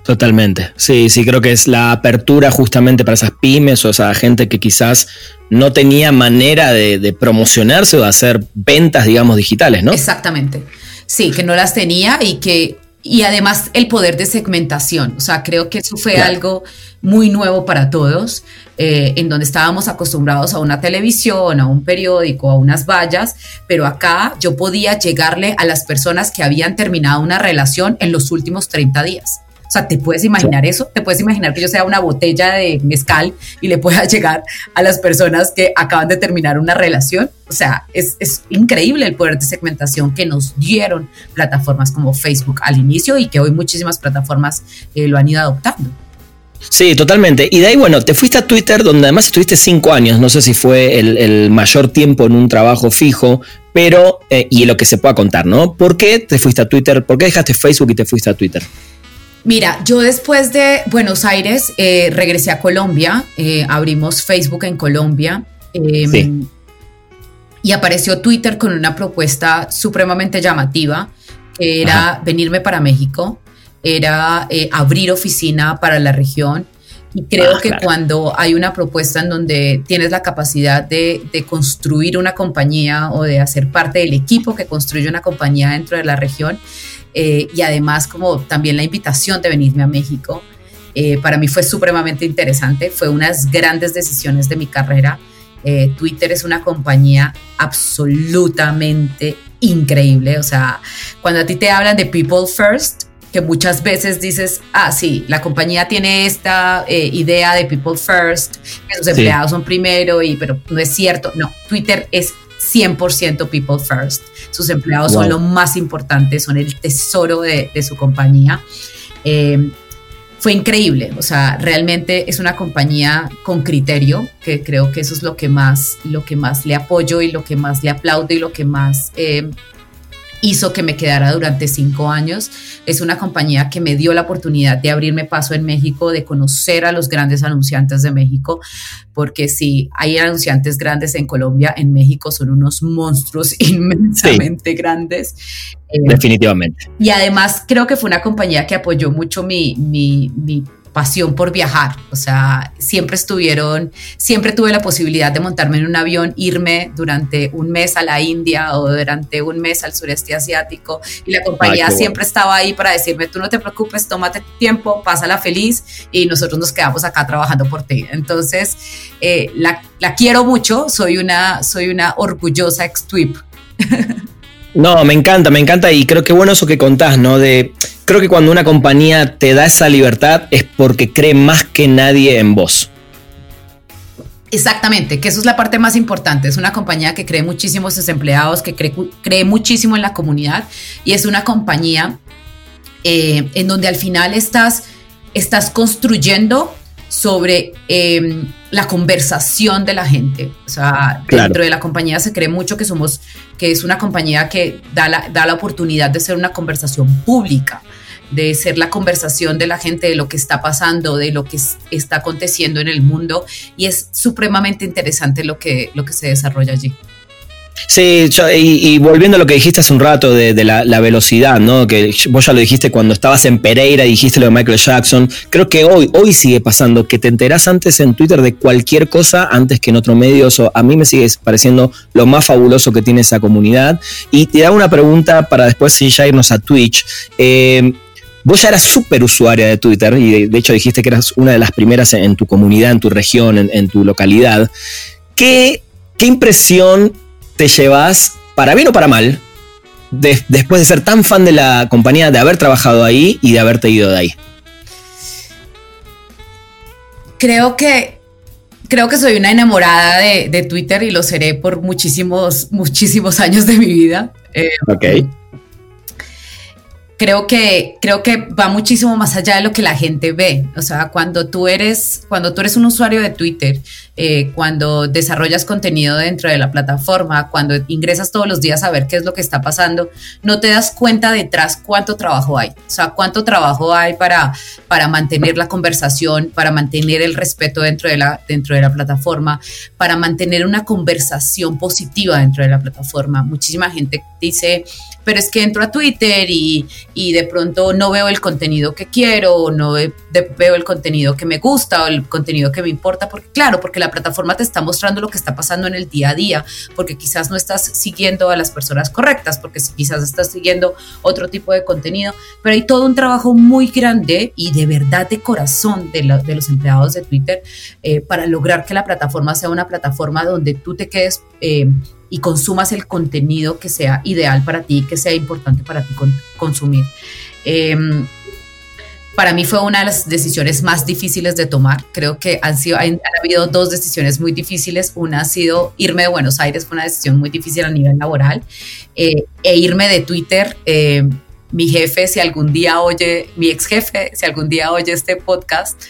Totalmente. Sí, sí, creo que es la apertura justamente para esas pymes o esa gente que quizás no tenía manera de, promocionarse o de hacer ventas, digamos, digitales, ¿no? Exactamente. Sí, que no las tenía y que y además el poder de segmentación. O sea, creo que eso fue algo muy nuevo para todos, eh, en donde estábamos acostumbrados a una televisión, a un periódico, a unas vallas, pero acá yo podía llegarle a las personas que habían terminado una relación en los últimos 30 días. O sea, ¿te puedes imaginar eso? ¿Te puedes imaginar que yo sea una botella de mezcal y le pueda *laughs* llegar a las personas que acaban de terminar una relación? O sea, es, increíble el poder de segmentación que nos dieron plataformas como Facebook al inicio y que hoy muchísimas plataformas eh, lo han ido adoptando. Sí, totalmente. Y de ahí, bueno, te fuiste a Twitter, donde además estuviste cinco años. No sé si fue el, mayor tiempo en un trabajo fijo, pero, eh, y lo que se pueda contar, ¿no? ¿Por qué te fuiste a Twitter? ¿Por qué dejaste Facebook y te fuiste a Twitter? Mira, yo después de Buenos Aires eh, regresé a Colombia, eh, abrimos Facebook en Colombia em, y apareció Twitter con una propuesta supremamente llamativa, que era venirme para México, era eh, abrir oficina para la región. Y creo ah, que cuando hay una propuesta en donde tienes la capacidad de, de, construir una compañía o de hacer parte del equipo que construye una compañía dentro de la región, eh, y además como también la invitación de venirme a México. Eh, para mí fue supremamente interesante, fue unas grandes decisiones de mi carrera. Eh, Twitter es una compañía absolutamente increíble, o sea, cuando a ti te hablan de People First, que muchas veces dices, ah, sí, la compañía tiene esta idea de People First, que sus empleados son primero, y, pero no es cierto, no, Twitter es 100% people first. Sus empleados son lo más importante, son el tesoro de, su compañía. Eh, fue increíble, o sea, realmente es una compañía con criterio, que creo que eso es lo que más, lo que más le apoyo y lo que más le aplaudo y lo que más eh, hizo que me quedara durante cinco años. Es una compañía que me dio la oportunidad de abrirme paso en México, de conocer a los grandes anunciantes de México, porque si hay anunciantes grandes en Colombia, en México son unos monstruos *laughs* inmensamente grandes. Eh, Definitivamente. Y además creo que fue una compañía que apoyó mucho mi, mi, mi pasión por viajar. O sea, siempre estuvieron, siempre tuve la posibilidad de montarme en un avión, irme durante un mes a la India o durante un mes al sureste asiático. Y la compañía siempre estaba ahí para decirme, tú no te preocupes, tómate tiempo, pásala feliz y nosotros nos quedamos acá trabajando por ti. Entonces, eh, la, la, quiero mucho, soy una, soy una orgullosa ex-twip. *laughs* No, me encanta, me encanta y creo que bueno eso que contás, ¿no? De, creo que cuando una compañía te da esa libertad es porque cree más que nadie en vos. Exactamente, que eso es la parte más importante. Es una compañía que cree muchísimo en sus empleados, que cree, cree muchísimo en la comunidad y es una compañía eh, en donde al final estás, estás construyendo sobre em, la conversación de la gente. O sea, dentro de la compañía se cree mucho que somos, que es una compañía que da la, da la oportunidad de ser una conversación pública de ser la conversación de la gente de lo que está pasando, de lo que está aconteciendo en el mundo y es supremamente interesante lo que, lo que se desarrolla allí. Sí, y, volviendo a lo que dijiste hace un rato de, la, velocidad, ¿no? Que vos ya lo dijiste cuando estabas en Pereira, dijiste lo de Michael Jackson. Creo que hoy, hoy sigue pasando, que te enterás antes en Twitter de cualquier cosa antes que en otro medio. a mí me sigue pareciendo lo más fabuloso que tiene esa comunidad. Y te hago una pregunta para después ya irnos a Twitch. Eh, Vos ya eras súper usuaria de Twitter y de, hecho dijiste que eras una de las primeras en, tu comunidad, en tu región, en, tu localidad. ¿Qué, ¿Qué, impresión te llevas, para bien o para mal, después de ser tan fan de la compañía, de haber trabajado ahí y de haberte ido de ahí? Creo que creo que soy una enamorada de, Twitter y lo seré por muchísimos, muchísimos años de mi vida. Eh, ok creo que, creo que va muchísimo más allá de lo que la gente ve. O sea, cuando tú eres, cuando tú eres un usuario de Twitter, eh, cuando desarrollas contenido dentro de la plataforma, cuando ingresas todos los días a ver qué es lo que está pasando, no te das cuenta detrás cuánto trabajo hay. O sea, cuánto trabajo hay para, para mantener la conversación, para mantener el respeto dentro de, la, dentro de la plataforma, para mantener una conversación positiva dentro de la plataforma. Muchísima gente dice, pero es que entro a Twitter y, de pronto no veo el contenido que quiero, o no veo el contenido que me gusta o el contenido que me importa, porque claro, porque la plataforma te está mostrando lo que está pasando en el día a día, porque quizás no estás siguiendo a las personas correctas, porque quizás estás siguiendo otro tipo de contenido, pero hay todo un trabajo muy grande y de verdad de corazón de, los empleados de Twitter eh, para lograr que la plataforma sea una plataforma donde tú te quedes... Eh, y consumas el contenido que sea ideal para ti, que sea importante para ti consumir. Em, para mí fue una de las decisiones más difíciles de tomar. Creo que han, sido, han, habido dos decisiones muy difíciles. Una ha sido irme de Buenos Aires, fue una decisión muy difícil a nivel laboral, eh, e irme de Twitter. Eh, mi jefe, si algún día oye, mi ex jefe, si algún día oye este podcast,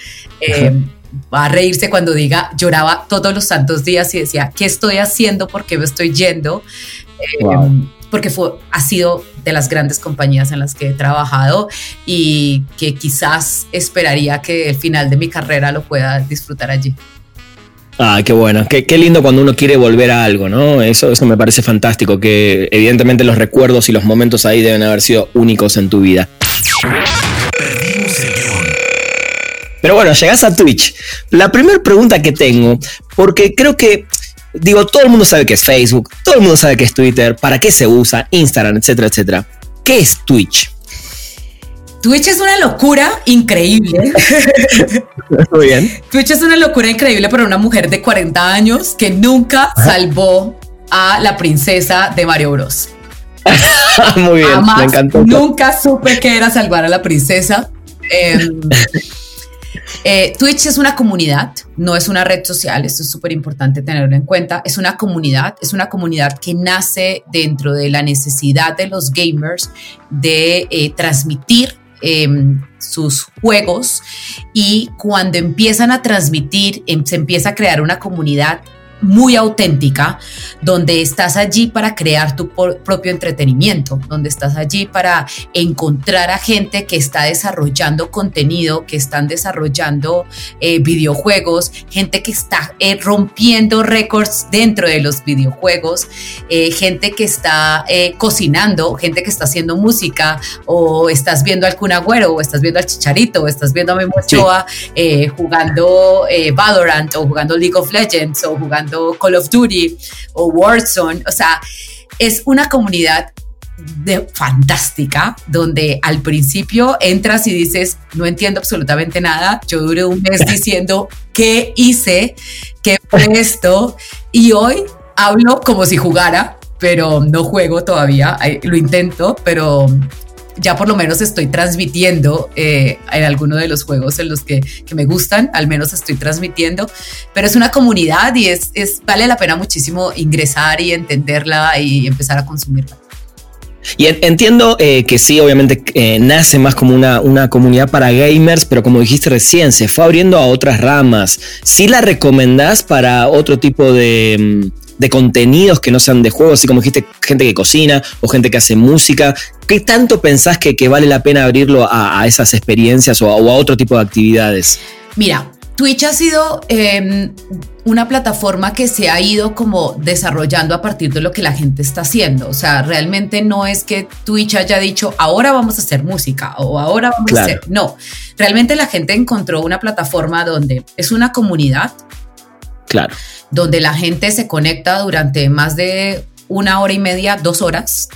eh, *laughs* va a reírse cuando diga, lloraba todos los santos días y decía, ¿qué estoy haciendo? ¿Por qué me estoy yendo? Eh, porque fue, ha sido de las grandes compañías en las que he trabajado y que quizás esperaría que el final de mi carrera lo pueda disfrutar allí. Ah, qué bueno, qué, qué, lindo cuando uno quiere volver a algo, ¿no? Eso, eso me parece fantástico, que evidentemente los recuerdos y los momentos ahí deben haber sido únicos en tu vida. Pero bueno, llegas a Twitch. La primera pregunta que tengo, porque creo que, digo, todo el mundo sabe que es Facebook, todo el mundo sabe que es Twitter, para qué se usa, Instagram, etcétera, etcétera. ¿Qué es Twitch? Twitch es una locura increíble. *laughs* Muy bien. Twitch es una locura increíble para una mujer de 40 años que nunca salvó a la princesa de Mario Bros. *laughs* Muy bien, me encantó. Nunca supe que era salvar a la princesa. Eh, *laughs* eh, Twitch es una comunidad, no es una red social, esto es súper importante tenerlo en cuenta, es una comunidad, es una comunidad que nace dentro de la necesidad de los gamers de eh, transmitir em, sus juegos. Y cuando empiezan a transmitir, em, se empieza a crear una comunidad muy auténtica, donde estás allí para crear tu propio entretenimiento, donde estás allí para encontrar a gente que está desarrollando contenido, que están desarrollando eh, videojuegos, gente que está eh, rompiendo récords dentro de los videojuegos, eh, gente que está cocinando, gente que está haciendo música, o estás viendo al Kun Agüero, o estás viendo al Chicharito, o estás viendo a Memo Ochoa jugando Valorant, o jugando League of Legends, o jugando Call of Duty o Warzone. O sea, es una comunidad de, fantástica, donde al principio entras y dices, no entiendo absolutamente nada. Yo duré un mes *laughs* diciendo, ¿qué hice? ¿Qué fue esto? Y hoy hablo como si jugara, pero no juego todavía. Lo intento, pero ya por lo menos estoy transmitiendo eh, en alguno de los juegos en los que, me gustan, al menos estoy transmitiendo, pero es una comunidad y es, vale la pena muchísimo ingresar y entenderla y empezar a consumirla. Y entiendo eh, que sí, obviamente eh, nace más como una, una, comunidad para gamers, pero como dijiste recién, se fue abriendo a otras ramas. ¿Sí la recomendás para otro tipo de, mm, de contenidos que no sean de juegos, así como dijiste, gente que cocina o gente que hace música. ¿Qué tanto pensás que, vale la pena abrirlo a, esas experiencias o a, otro tipo de actividades? Mira, Twitch ha sido em, una plataforma que se ha ido como desarrollando a partir de lo que la gente está haciendo. O sea, realmente no es que Twitch haya dicho, ahora vamos a hacer música o ahora vamos a hacer... No, realmente la gente encontró una plataforma donde es una comunidad. Claro. donde la gente se conecta durante más de una hora y media, dos horas,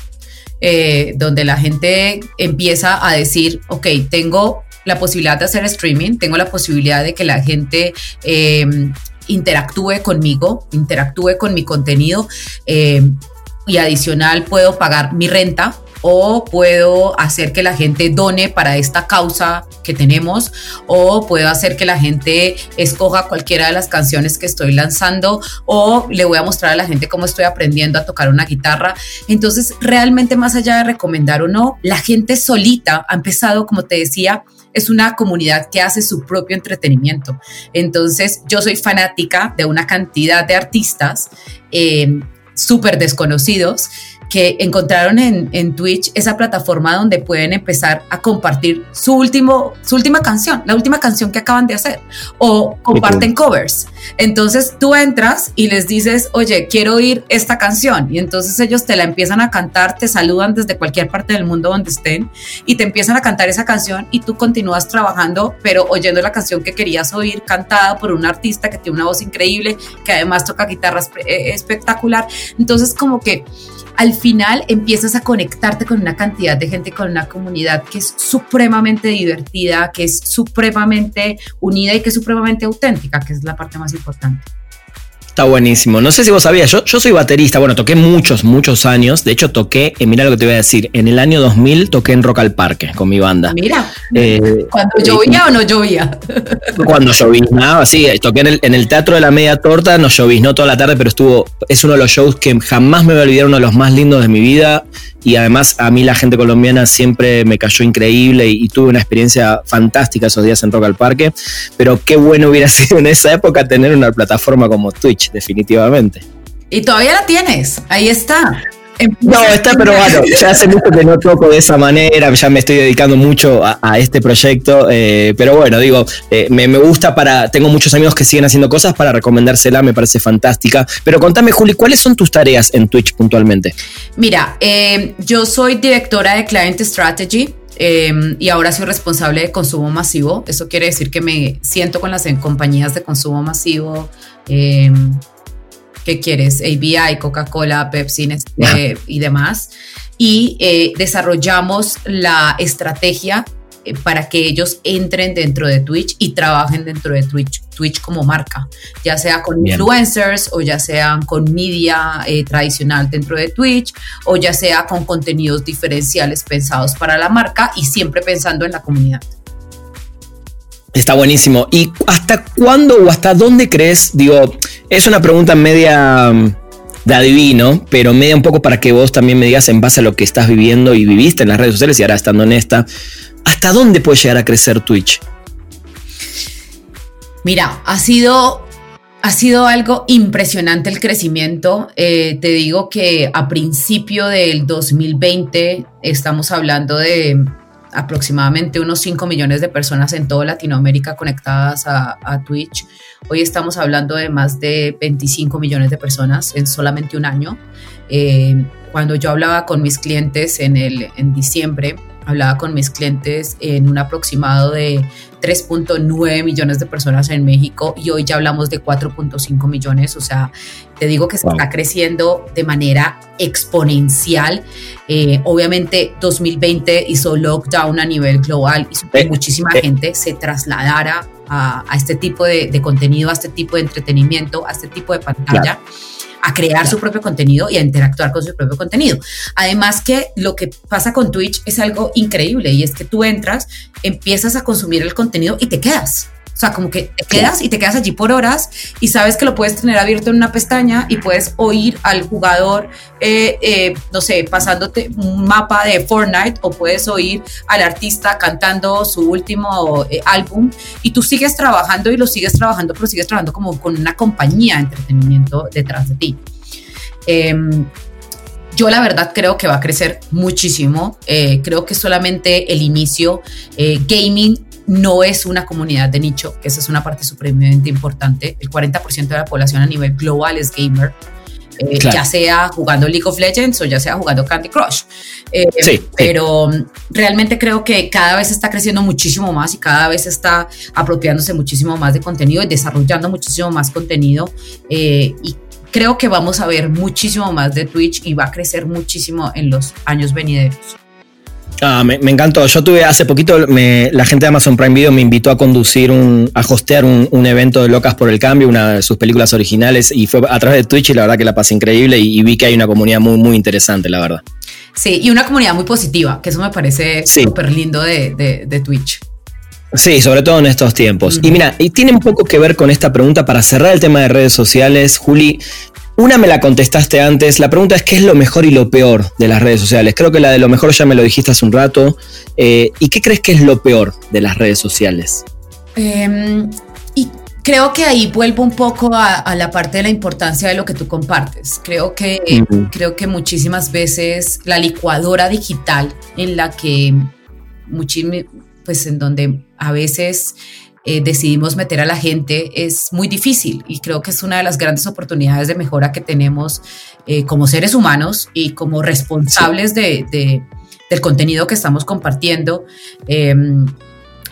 eh, donde la gente empieza a decir, ok, tengo la posibilidad de hacer streaming, tengo la posibilidad de que la gente em, interactúe conmigo, interactúe con mi contenido em, y adicional puedo pagar mi renta o puedo hacer que la gente done para esta causa que tenemos o puedo hacer que la gente escoja cualquiera de las canciones que estoy lanzando o le voy a mostrar a la gente cómo estoy aprendiendo a tocar una guitarra. Entonces, realmente más allá de recomendar o no, la gente solita ha empezado, como te decía, es una comunidad que hace su propio entretenimiento. Entonces, yo soy fanática de una cantidad de artistas eh, súper desconocidos que encontraron en, en, Twitch esa plataforma donde pueden empezar a compartir su, último, su última canción, la última canción que acaban de hacer, o comparten covers. Entonces tú entras y les dices, oye, quiero oír esta canción, y entonces ellos te la empiezan a cantar, te saludan desde cualquier parte del mundo donde estén, y te empiezan a cantar esa canción y tú continúas trabajando, pero oyendo la canción que querías oír cantada por un artista que tiene una voz increíble, que además toca guitarra eh, espectacular. Entonces como que al final empiezas a conectarte con una cantidad de gente, con una comunidad que es supremamente divertida, que es supremamente unida y que es supremamente auténtica, que es la parte más importante. Está buenísimo. No sé si vos sabías, yo, yo soy baterista, bueno, toqué muchos, muchos años. De hecho, toqué, eh, mira lo que te voy a decir, en el año 2000 toqué en Rock al Parque con mi banda. Mira, eh, ¿cuando llovía o no llovía? *laughs* Cuando lloviznaba, sí, toqué en el, en el Teatro de la Media Torta, no lloviznó toda la tarde, pero estuvo, es uno de los shows que jamás me voy a olvidar, uno de los más lindos de mi vida y además a mí la gente colombiana siempre me cayó increíble y, tuve una experiencia fantástica esos días en Rock al Parque, pero qué bueno hubiera *laughs* sido en esa época tener una plataforma como Twitch, definitivamente. Y todavía la tienes, ahí está. No, está, pero bueno, ya hace mucho que no toco de esa manera, ya me estoy dedicando mucho a, este proyecto, eh, pero bueno, digo, eh, me, gusta para, tengo muchos amigos que siguen haciendo cosas para recomendársela, me parece fantástica, pero contame Juli, ¿cuáles son tus tareas en Twitch puntualmente? Mira, eh, yo soy directora de Client Strategy, y ahora soy responsable de consumo masivo. Eso quiere decir que me siento con las compañías de consumo masivo, ¿qué quieres? ABI, Coca-Cola, Pepsi y demás. Y eh, desarrollamos la estrategia eh, para que ellos entren dentro de Twitch y trabajen dentro de Twitch, Twitch como marca, ya sea con influencers o ya sean con media eh, tradicional dentro de Twitch o ya sea con contenidos diferenciales pensados para la marca y siempre pensando en la comunidad. Está buenísimo. ¿Y hasta cuándo o hasta dónde crees? Digo, es una pregunta media de adivino, pero media un poco para que vos también me digas en base a lo que estás viviendo y viviste en las redes sociales y ahora estando en esta, ¿hasta dónde puede llegar a crecer Twitch? Mira, ha sido, ha sido algo impresionante el crecimiento. Eh, te digo que a principio del 2020 estamos hablando de aproximadamente unos 5 millones de personas en toda Latinoamérica conectadas a, Twitch. Hoy estamos hablando de más de 25 millones de personas en solamente un año. Eh, cuando yo hablaba con mis clientes en, el, en diciembre, hablaba con mis clientes en un aproximado de 3.9 millones de personas en México y hoy ya hablamos de 4.5 millones, o sea, te digo que se está creciendo de manera exponencial. Eh, obviamente 2020 hizo lockdown a nivel global y muchísima gente se trasladara a, este tipo de, contenido, a este tipo de entretenimiento, a este tipo de pantalla a crear su propio contenido y a interactuar con su propio contenido. Además que lo que pasa con Twitch es algo increíble y es que tú entras, empiezas a consumir el contenido y te quedas. O sea, como que te quedas y te quedas allí por horas y sabes que lo puedes tener abierto en una pestaña y puedes oír al jugador, eh, eh, no sé, pasándote un mapa de Fortnite o puedes oír al artista cantando su último eh, álbum y tú sigues trabajando y lo sigues trabajando, pero sigues trabajando como con una compañía de entretenimiento detrás de ti. Em, yo la verdad creo que va a crecer muchísimo. creo que solamente el inicio. gaming no es una comunidad de nicho, que esa es una parte supremamente importante. El 40% de la población a nivel global es gamer. Eh, ya sea jugando League of Legends o ya sea jugando Candy Crush. Eh, sí, pero realmente creo que cada vez está creciendo muchísimo más y cada vez está apropiándose muchísimo más de contenido y desarrollando muchísimo más contenido. Eh, y creo que vamos a ver muchísimo más de Twitch y va a crecer muchísimo en los años venideros. Ah, me, encantó. Yo tuve hace poquito, la gente de Amazon Prime Video me invitó a conducir, un, a hostear un, evento de Locas por el Cambio, una de sus películas originales, y fue a través de Twitch y la verdad que la pasé increíble y, vi que hay una comunidad muy, muy interesante, la verdad. Sí, y una comunidad muy positiva, que eso me parece súper lindo de, de, Twitch. Sí, sobre todo en estos tiempos. Y mira, y tiene un poco que ver con esta pregunta para cerrar el tema de redes sociales. Juli, una me la contestaste antes. La pregunta es: ¿qué es lo mejor y lo peor de las redes sociales? Creo que la de lo mejor ya me lo dijiste hace un rato. Eh, ¿Y qué crees que es lo peor de las redes sociales? Em, y creo que ahí vuelvo un poco a, la parte de la importancia de lo que tú compartes. Creo que, creo que muchísimas veces la licuadora digital en la que, pues en donde a veces eh, decidimos meter a la gente es muy difícil y creo que es una de las grandes oportunidades de mejora que tenemos eh, como seres humanos y como responsables de, del contenido que estamos compartiendo. Em,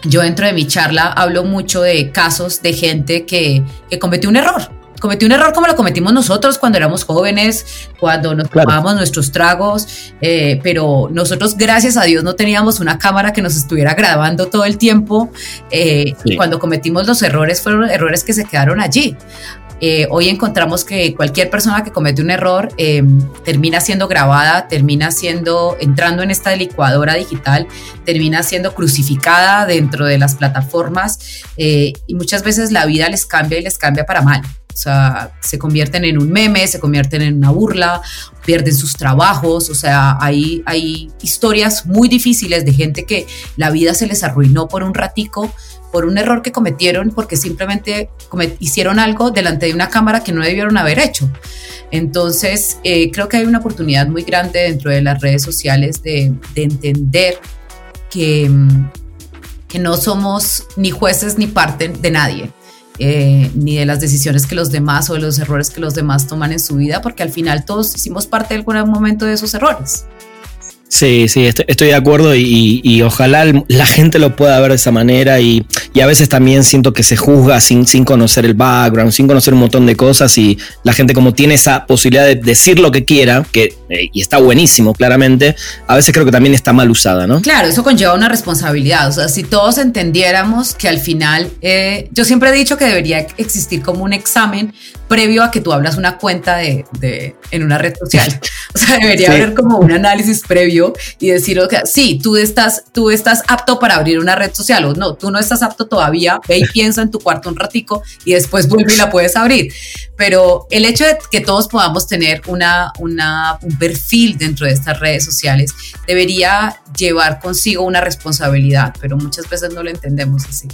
yo dentro de mi charla hablo mucho de casos de gente que, que cometió un error cometí un error como lo cometimos nosotros cuando éramos jóvenes, cuando nos tomábamos nuestros tragos, eh, pero nosotros, gracias a Dios, no teníamos una cámara que nos estuviera grabando todo el tiempo. Eh, y cuando cometimos los errores, fueron errores que se quedaron allí. Eh, hoy encontramos que cualquier persona que comete un error termina siendo grabada, termina siendo, entrando en esta licuadora digital, termina siendo crucificada dentro de las plataformas y muchas veces la vida les cambia y les cambia para mal. O sea, se convierten en un meme, se convierten en una burla, pierden sus trabajos, o sea, hay, hay historias muy difíciles de gente que la vida se les arruinó por un ratico, por un error que cometieron, porque simplemente hicieron algo delante de una cámara que no debieron haber hecho. Entonces, eh, creo que hay una oportunidad muy grande dentro de las redes sociales de, entender que, que no somos ni jueces ni parte de nadie eh, ni de las decisiones que los demás o de los errores que los demás toman en su vida, porque al final todos hicimos parte de algún momento de esos errores. Sí, sí, estoy, de acuerdo y, ojalá la gente lo pueda ver de esa manera y, a veces también siento que se juzga sin, sin conocer el background, sin conocer un montón de cosas y la gente como tiene esa posibilidad de decir lo que quiera, que, eh, y está buenísimo claramente, a veces creo que también está mal usada, ¿no? Claro, eso conlleva una responsabilidad, o sea, si todos entendiéramos que al final, eh, yo siempre he dicho que debería existir como un examen previo a que tú hablas una cuenta de, de en una red social. *laughs* O sea, debería haber como un análisis previo y decir, okay, sí, tú estás, tú estás apto para abrir una red social o no, tú no estás apto todavía, ve y *laughs* piensa en tu cuarto un ratico y después vuelve y la puedes abrir. Pero el hecho de que todos podamos tener una, una, un perfil dentro de estas redes sociales debería llevar consigo una responsabilidad, pero muchas veces no lo entendemos así.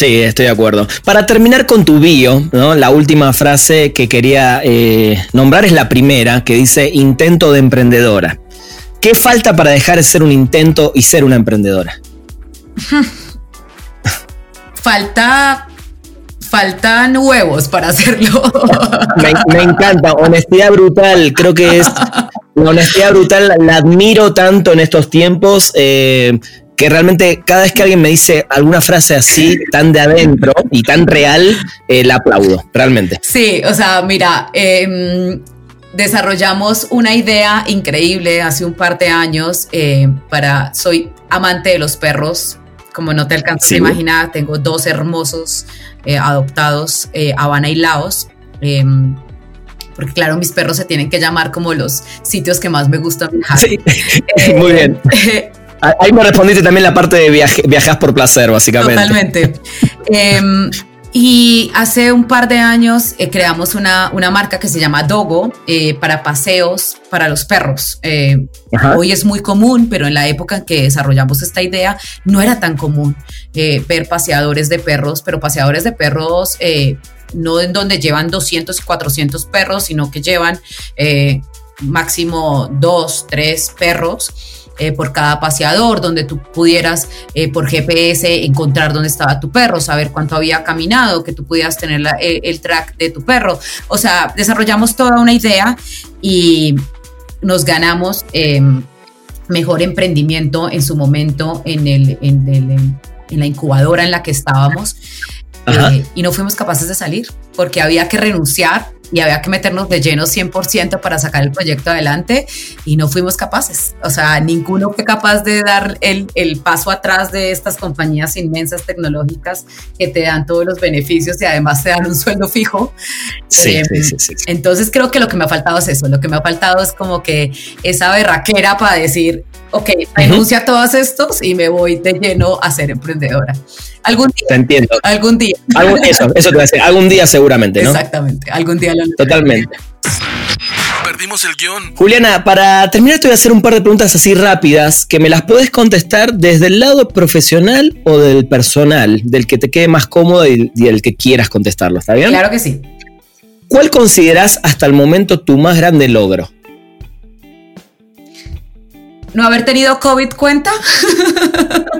Sí, estoy de acuerdo. Para terminar con tu bio, ¿no? la última frase que quería eh, nombrar es la primera, que dice intento de emprendedora. ¿Qué falta para dejar de ser un intento y ser una emprendedora? *laughs* falta faltan huevos para hacerlo. *laughs* Me, encanta, honestidad brutal. Creo que es la honestidad brutal, la admiro tanto en estos tiempos. Eh, que realmente cada vez que alguien me dice alguna frase así, tan de adentro y tan real, eh, la aplaudo, realmente. Sí, o sea, mira, em, desarrollamos una idea increíble hace un par de años eh, para, soy amante de los perros, como no te alcanzas a imaginar, tengo dos hermosos eh, adoptados, Habana y Laos em, porque claro, mis perros se tienen que llamar como los sitios que más me gustan Sí, *laughs* muy bien. *laughs* Ahí me respondiste también la parte de viaje, viajas por placer, básicamente. Totalmente. *laughs* Em, y hace un par de años eh, creamos una, una, marca que se llama Dogo eh, para paseos para los perros. Eh, hoy es muy común, pero en la época en que desarrollamos esta idea no era tan común ver paseadores de perros, pero paseadores de perros no en donde llevan 200 y 400 perros, sino que llevan máximo dos, tres perros eh, por cada paseador, donde tú pudieras eh, por GPS encontrar dónde estaba tu perro, saber cuánto había caminado, que tú pudieras tener el, track de tu perro. O sea, desarrollamos toda una idea y nos ganamos em, mejor emprendimiento en su momento en, el, en, la incubadora en la que estábamos. Eh, y no fuimos capaces de salir porque había que renunciar y había que meternos de lleno 100% para sacar el proyecto adelante y no fuimos capaces. O sea, ninguno fue capaz de dar el, el paso atrás de estas compañías inmensas tecnológicas que te dan todos los beneficios y además te dan un sueldo fijo. Sí, eh, sí, sí, Entonces creo que lo que me ha faltado es eso, lo que me ha faltado es como que esa berraquera para decir, ok, renuncia a todos estos y me voy de lleno a ser emprendedora. Algún día. Te entiendo. Algún día. eso, eso te voy a decir. Algún día seguramente, ¿no? Exactamente. Algún día lo Totalmente. Perdimos el guion. Juliana, para terminar te voy a hacer un par de preguntas así rápidas que me las puedes contestar desde el lado profesional o del personal, del que te quede más cómodo y, y el que quieras contestarlo, ¿está bien? Claro que sí. ¿Cuál consideras hasta el momento tu más grande logro? No haber tenido COVID cuenta.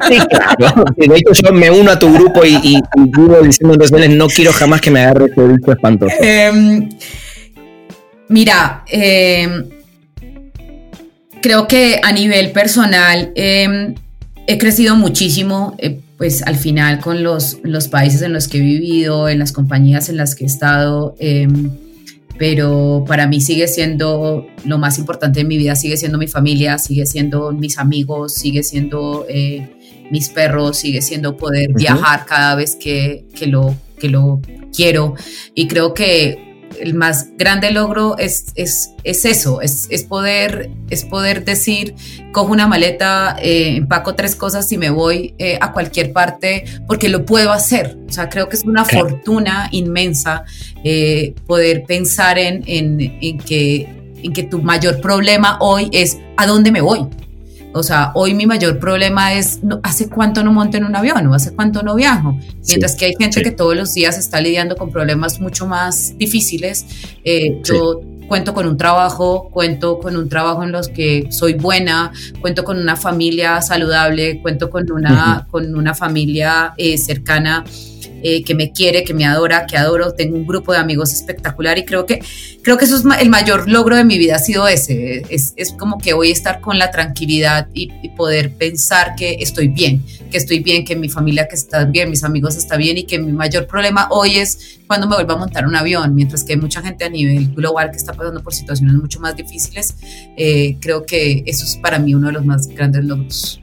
Sí, claro. De hecho, yo me uno a tu grupo y, y, digo diciendo en no quiero jamás que me agarre ese bicho espantoso. Em, mira, em, creo que a nivel personal em, he crecido muchísimo, eh, pues al final con los, los países en los que he vivido, en las compañías en las que he estado pero para mí sigue siendo lo más importante en mi vida, sigue siendo mi familia, sigue siendo mis amigos, sigue siendo eh, mis perros, sigue siendo poder viajar cada vez que, que, lo, que lo quiero. Y creo que el más grande logro es, es, es eso, es, es, poder, es poder decir, cojo una maleta, eh, empaco tres cosas y me voy eh, a cualquier parte porque lo puedo hacer. O sea, creo que es una fortuna inmensa eh, poder pensar en, en, en, que, en que tu mayor problema hoy es a dónde me voy. O sea, hoy mi mayor problema es hace cuánto no monto en un avión o hace cuánto no viajo. Mientras que hay gente que todos los días está lidiando con problemas mucho más difíciles. Eh, yo cuento con un trabajo, cuento con un trabajo en los que soy buena, cuento con una familia saludable, cuento con una, con una familia eh, cercana eh, que me quiere, que me adora, que adoro. Tengo un grupo de amigos espectacular y creo que, creo que eso es el mayor logro de mi vida ha sido ese. Es, es como que voy a estar con la tranquilidad y, poder pensar que estoy bien, que estoy bien, que mi familia que está bien, mis amigos está bien y que mi mayor problema hoy es cuando me vuelva a montar un avión, mientras que hay mucha gente a nivel global que está pasando por situaciones mucho más difíciles. Eh, creo que eso es para mí uno de los más grandes logros.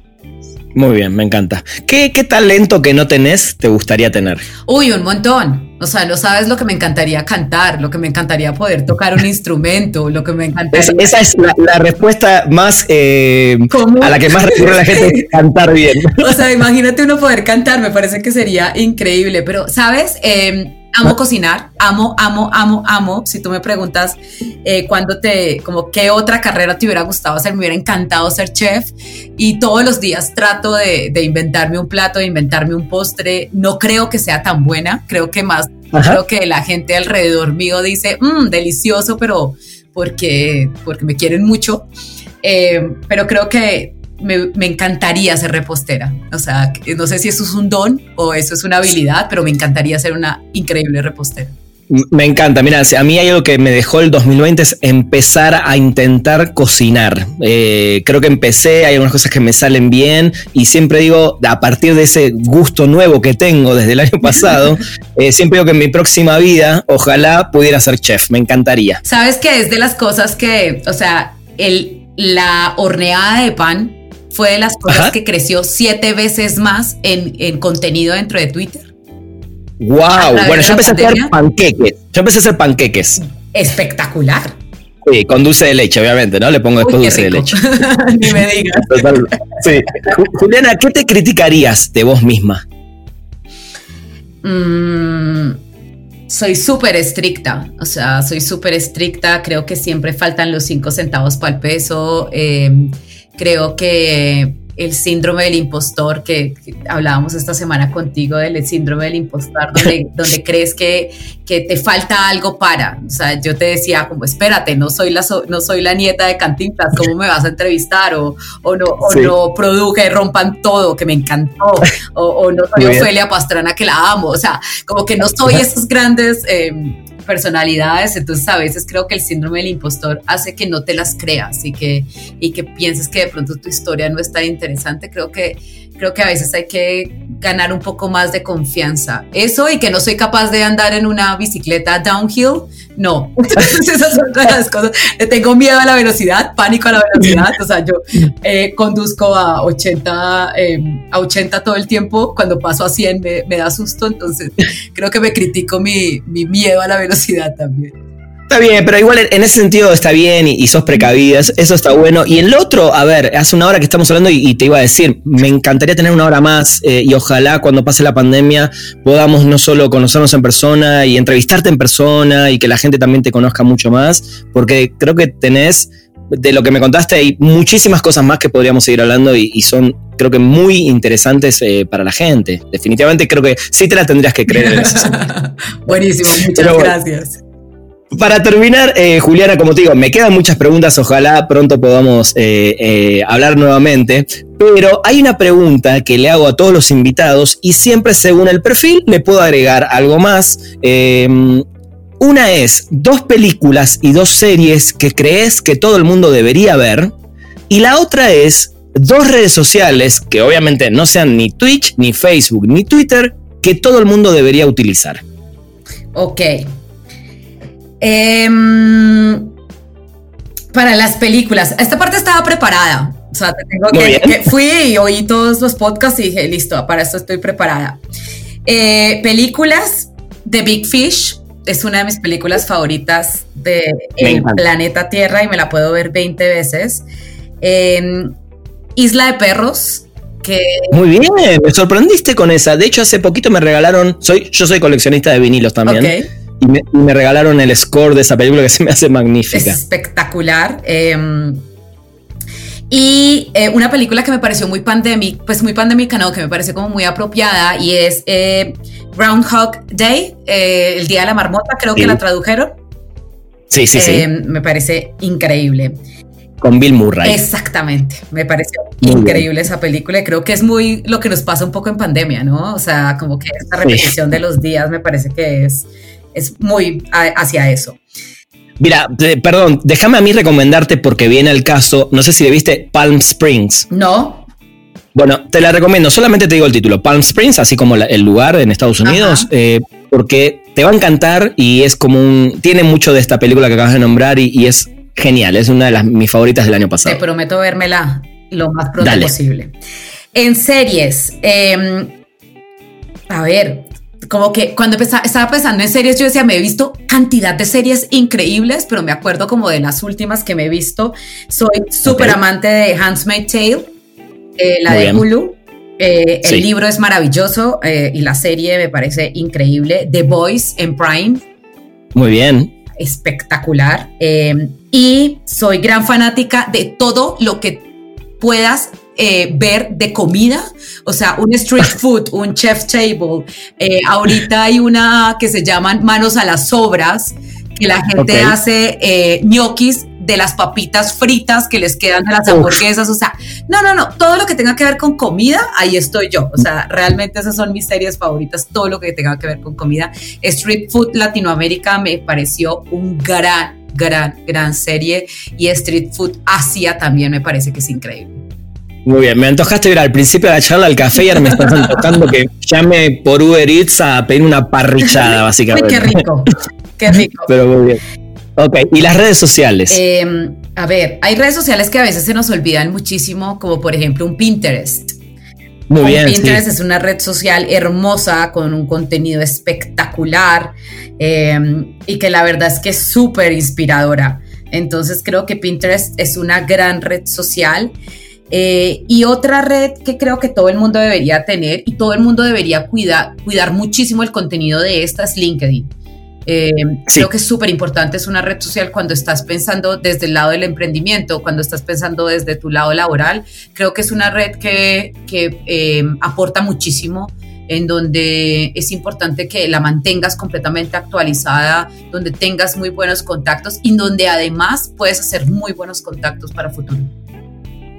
Muy bien, me encanta. ¿Qué, ¿Qué, talento que no tenés te gustaría tener? Uy, un montón. O sea, no sabes lo que me encantaría cantar, lo que me encantaría poder tocar un instrumento, lo que me encantaría. esa es la, respuesta más eh, a la que más recurre la gente, cantar bien. *laughs* O sea, imagínate uno poder cantar, me parece que sería increíble. Pero, ¿sabes? Eh, amo cocinar, amo, amo, amo, amo. Si tú me preguntas eh, cuándo te, como qué otra carrera te hubiera gustado hacer, me hubiera encantado ser chef y todos los días trato de, inventarme un plato, de inventarme un postre. No creo que sea tan buena, creo que más, creo que la gente alrededor mío dice, mmm, delicioso, pero porque, porque me quieren mucho. Eh, pero creo que me, encantaría ser repostera. O sea, no sé si eso es un don o eso es una habilidad, pero me encantaría ser una increíble repostera. Me encanta, mira, a mí hay algo que me dejó el 2020 es empezar a intentar cocinar. Eh, creo que empecé, hay algunas cosas que me salen bien y siempre digo, a partir de ese gusto nuevo que tengo desde el año pasado, *laughs* eh, siempre digo que en mi próxima vida ojalá pudiera ser chef, me encantaría. Sabes que es de las cosas que, o sea, el, la horneada de pan fue de las cosas que creció siete veces más en, contenido dentro de Twitter. ¡Wow! Bueno, yo empecé a hacer panqueques. Yo empecé a hacer panqueques. Espectacular. Sí, con dulce de leche, obviamente, ¿no? Le pongo después dulce de leche. *laughs* Ni me digas. Sí. Juliana, ¿qué te criticarías de vos misma? Mm, soy súper estricta, o sea, soy súper estricta, creo que siempre faltan los cinco centavos para el peso, eh, creo que el síndrome del impostor que, hablábamos esta semana contigo del síndrome del impostor, donde, *laughs* donde crees que, que, te falta algo para. O sea, yo te decía, como, espérate, no soy la, no soy la nieta de Cantinflas, ¿cómo me vas a entrevistar? O, o no, o no produje Rompan Todo, que me encantó. O, o no soy Ofelia Pastrana, que la amo. O sea, como que no soy *laughs* esos grandes... Eh, personalidades, entonces a veces creo que el síndrome del impostor hace que no te las creas y que, y que pienses que de pronto tu historia no es tan interesante. Creo que, creo que a veces hay que ganar un poco más de confianza. Eso y que no soy capaz de andar en una bicicleta downhill, no. *laughs* esas son todas las cosas. Le tengo miedo a la velocidad, pánico a la velocidad. O sea, yo eh, conduzco a 80, em, a 80 todo el tiempo. Cuando paso a 100 me, me da susto. Entonces, creo que me critico mi, mi miedo a la velocidad también. Está bien, pero igual en ese sentido está bien y, sos precavida, eso está bueno. Y el otro, a ver, hace una hora que estamos hablando y, te iba a decir, me encantaría tener una hora más eh, y ojalá cuando pase la pandemia podamos no solo conocernos en persona y entrevistarte en persona y que la gente también te conozca mucho más, porque creo que tenés, de lo que me contaste, hay muchísimas cosas más que podríamos seguir hablando y, son, creo que muy interesantes eh, para la gente. Definitivamente creo que sí te la tendrías que creer. En eso. *laughs* Buenísimo, muchas gracias. Para terminar, eh, Juliana, como te digo, me quedan muchas preguntas, ojalá pronto podamos eh, eh, hablar nuevamente, pero hay una pregunta que le hago a todos los invitados y siempre según el perfil le puedo agregar algo más. Em, una es dos películas y dos series que crees que todo el mundo debería ver y la otra es dos redes sociales que obviamente no sean ni Twitch, ni Facebook, ni Twitter, que todo el mundo debería utilizar. Ok, Em, para las películas, esta parte estaba preparada. O sea, te tengo que, fui y oí todos los podcasts y dije, listo, para esto estoy preparada. Eh, películas de Big Fish es una de mis películas favoritas de el planeta Tierra y me la puedo ver 20 veces. Em, Isla de Perros, que... Muy bien, me sorprendiste con esa. De hecho, hace poquito me regalaron, soy, yo soy coleccionista de vinilos también. Okay y me, regalaron el score de esa película que se me hace magnífica. espectacular. Em, y eh, una película que me pareció muy pandémica, pues muy pandémica, no, que me parece como muy apropiada y es eh, Groundhog Day, eh, el Día de la Marmota, creo que la tradujeron. Sí, sí, sí. Em, me parece increíble. Con Bill Murray. Exactamente, me pareció increíble esa película y creo que es muy lo que nos pasa un poco en pandemia, ¿no? O sea, como que esta repetición de los días me parece que es es muy hacia eso. Mira, perdón, déjame a mí recomendarte porque viene el caso, no sé si le viste Palm Springs. No. Bueno, te la recomiendo, solamente te digo el título, Palm Springs, así como el lugar en Estados Unidos, eh, porque te va a encantar y es como un, tiene mucho de esta película que acabas de nombrar y, es genial, es una de las mis favoritas del año pasado. Te prometo vérmela lo más pronto posible. En series, em, a ver, como que cuando estaba pensando en series, yo decía, me he visto cantidad de series increíbles, pero me acuerdo como de las últimas que me he visto. Soy súper amante de Handmaid's Tale, eh, la de Hulu. Eh, el libro es maravilloso eh, y la serie me parece increíble. The Boys en Prime. Muy bien. Espectacular. y soy gran fanática de todo lo que puedas eh, ver de comida, o sea, un street *laughs* food, un chef table. Eh, ahorita hay una que se llaman manos a las sobras, que la gente hace eh, ñoquis de las papitas fritas que les quedan de las hamburguesas, o sea, no, no, no, todo lo que tenga que ver con comida, ahí estoy yo, o sea, realmente esas son mis series favoritas, todo lo que tenga que ver con comida. Street Food Latinoamérica me pareció un gran, gran, gran serie y Street Food Asia también me parece que es increíble. Muy bien, me antojaste ir al principio de la charla al café y ahora me estás antojando que llame por Uber Eats a pedir una parrillada, *laughs* básicamente. qué rico, qué rico. Pero muy bien. Ok, ¿y las redes sociales? Em, a ver, hay redes sociales que a veces se nos olvidan muchísimo, como por ejemplo un Pinterest. Muy bien. Pinterest es una red social hermosa con un contenido espectacular em, y que la verdad es que es súper inspiradora. Entonces creo que Pinterest es una gran red social. Eh, y otra red que creo que todo el mundo debería tener y todo el mundo debería cuidar, cuidar muchísimo el contenido de esta es LinkedIn. Eh, creo que es súper importante, es una red social cuando estás pensando desde el lado del emprendimiento, cuando estás pensando desde tu lado laboral. Creo que es una red que, que eh, aporta muchísimo en donde es importante que la mantengas completamente actualizada, donde tengas muy buenos contactos y donde además puedes hacer muy buenos contactos para futuro.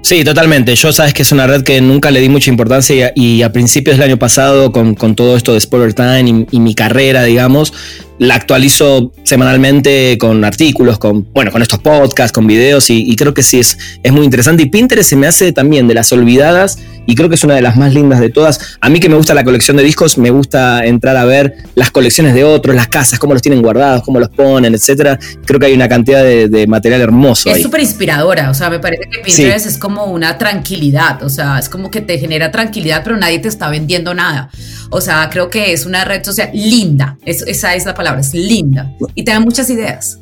Sí, totalmente. Yo sabes que es una red que nunca le di mucha importancia y a, principios del año pasado, con, todo esto de Spoiler Time y, mi carrera, digamos, la actualizo semanalmente con artículos, con, bueno, con estos podcasts, con videos y, creo que sí es, es muy interesante. Y Pinterest se me hace también de las olvidadas y creo que es una de las más lindas de todas. A mí que me gusta la colección de discos, me gusta entrar a ver las colecciones de otros, las casas, cómo los tienen guardados, cómo los ponen, etcétera. Creo que hay una cantidad de, material hermoso. Es súper inspiradora, o sea, me parece que Pinterest es como una tranquilidad, o sea, es como que te genera tranquilidad, pero nadie te está vendiendo nada. O sea, creo que es una red social linda, esa es la palabra, es linda y te da muchas ideas.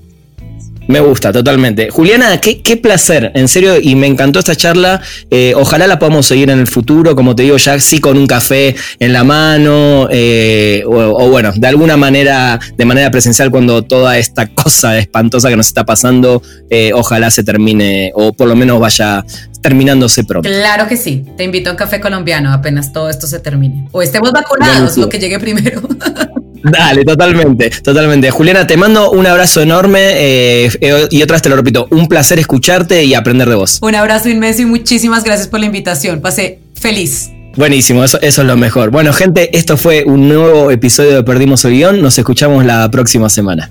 Me gusta, totalmente. Juliana, qué, qué, placer, en serio, y me encantó esta charla. Eh, ojalá la podamos seguir en el futuro, como te digo, ya sí con un café en la mano, eh, o, bueno, de alguna manera, de manera presencial, cuando toda esta *laughs* cosa espantosa que nos está pasando, eh, ojalá se termine, o por lo menos vaya terminándose pronto. Claro que sí, te invito a un café colombiano apenas todo esto se termine. O estemos vacunados, lo que llegue primero. *laughs* Dale, totalmente, totalmente. Juliana, te mando un abrazo enorme eh, eh, y otra vez te lo repito, un placer escucharte y aprender de vos. Un abrazo inmenso y muchísimas gracias por la invitación. Pasé feliz. Buenísimo, eso, eso es lo mejor. Bueno, gente, esto fue un nuevo episodio de Perdimos el Guión. Nos escuchamos la próxima semana.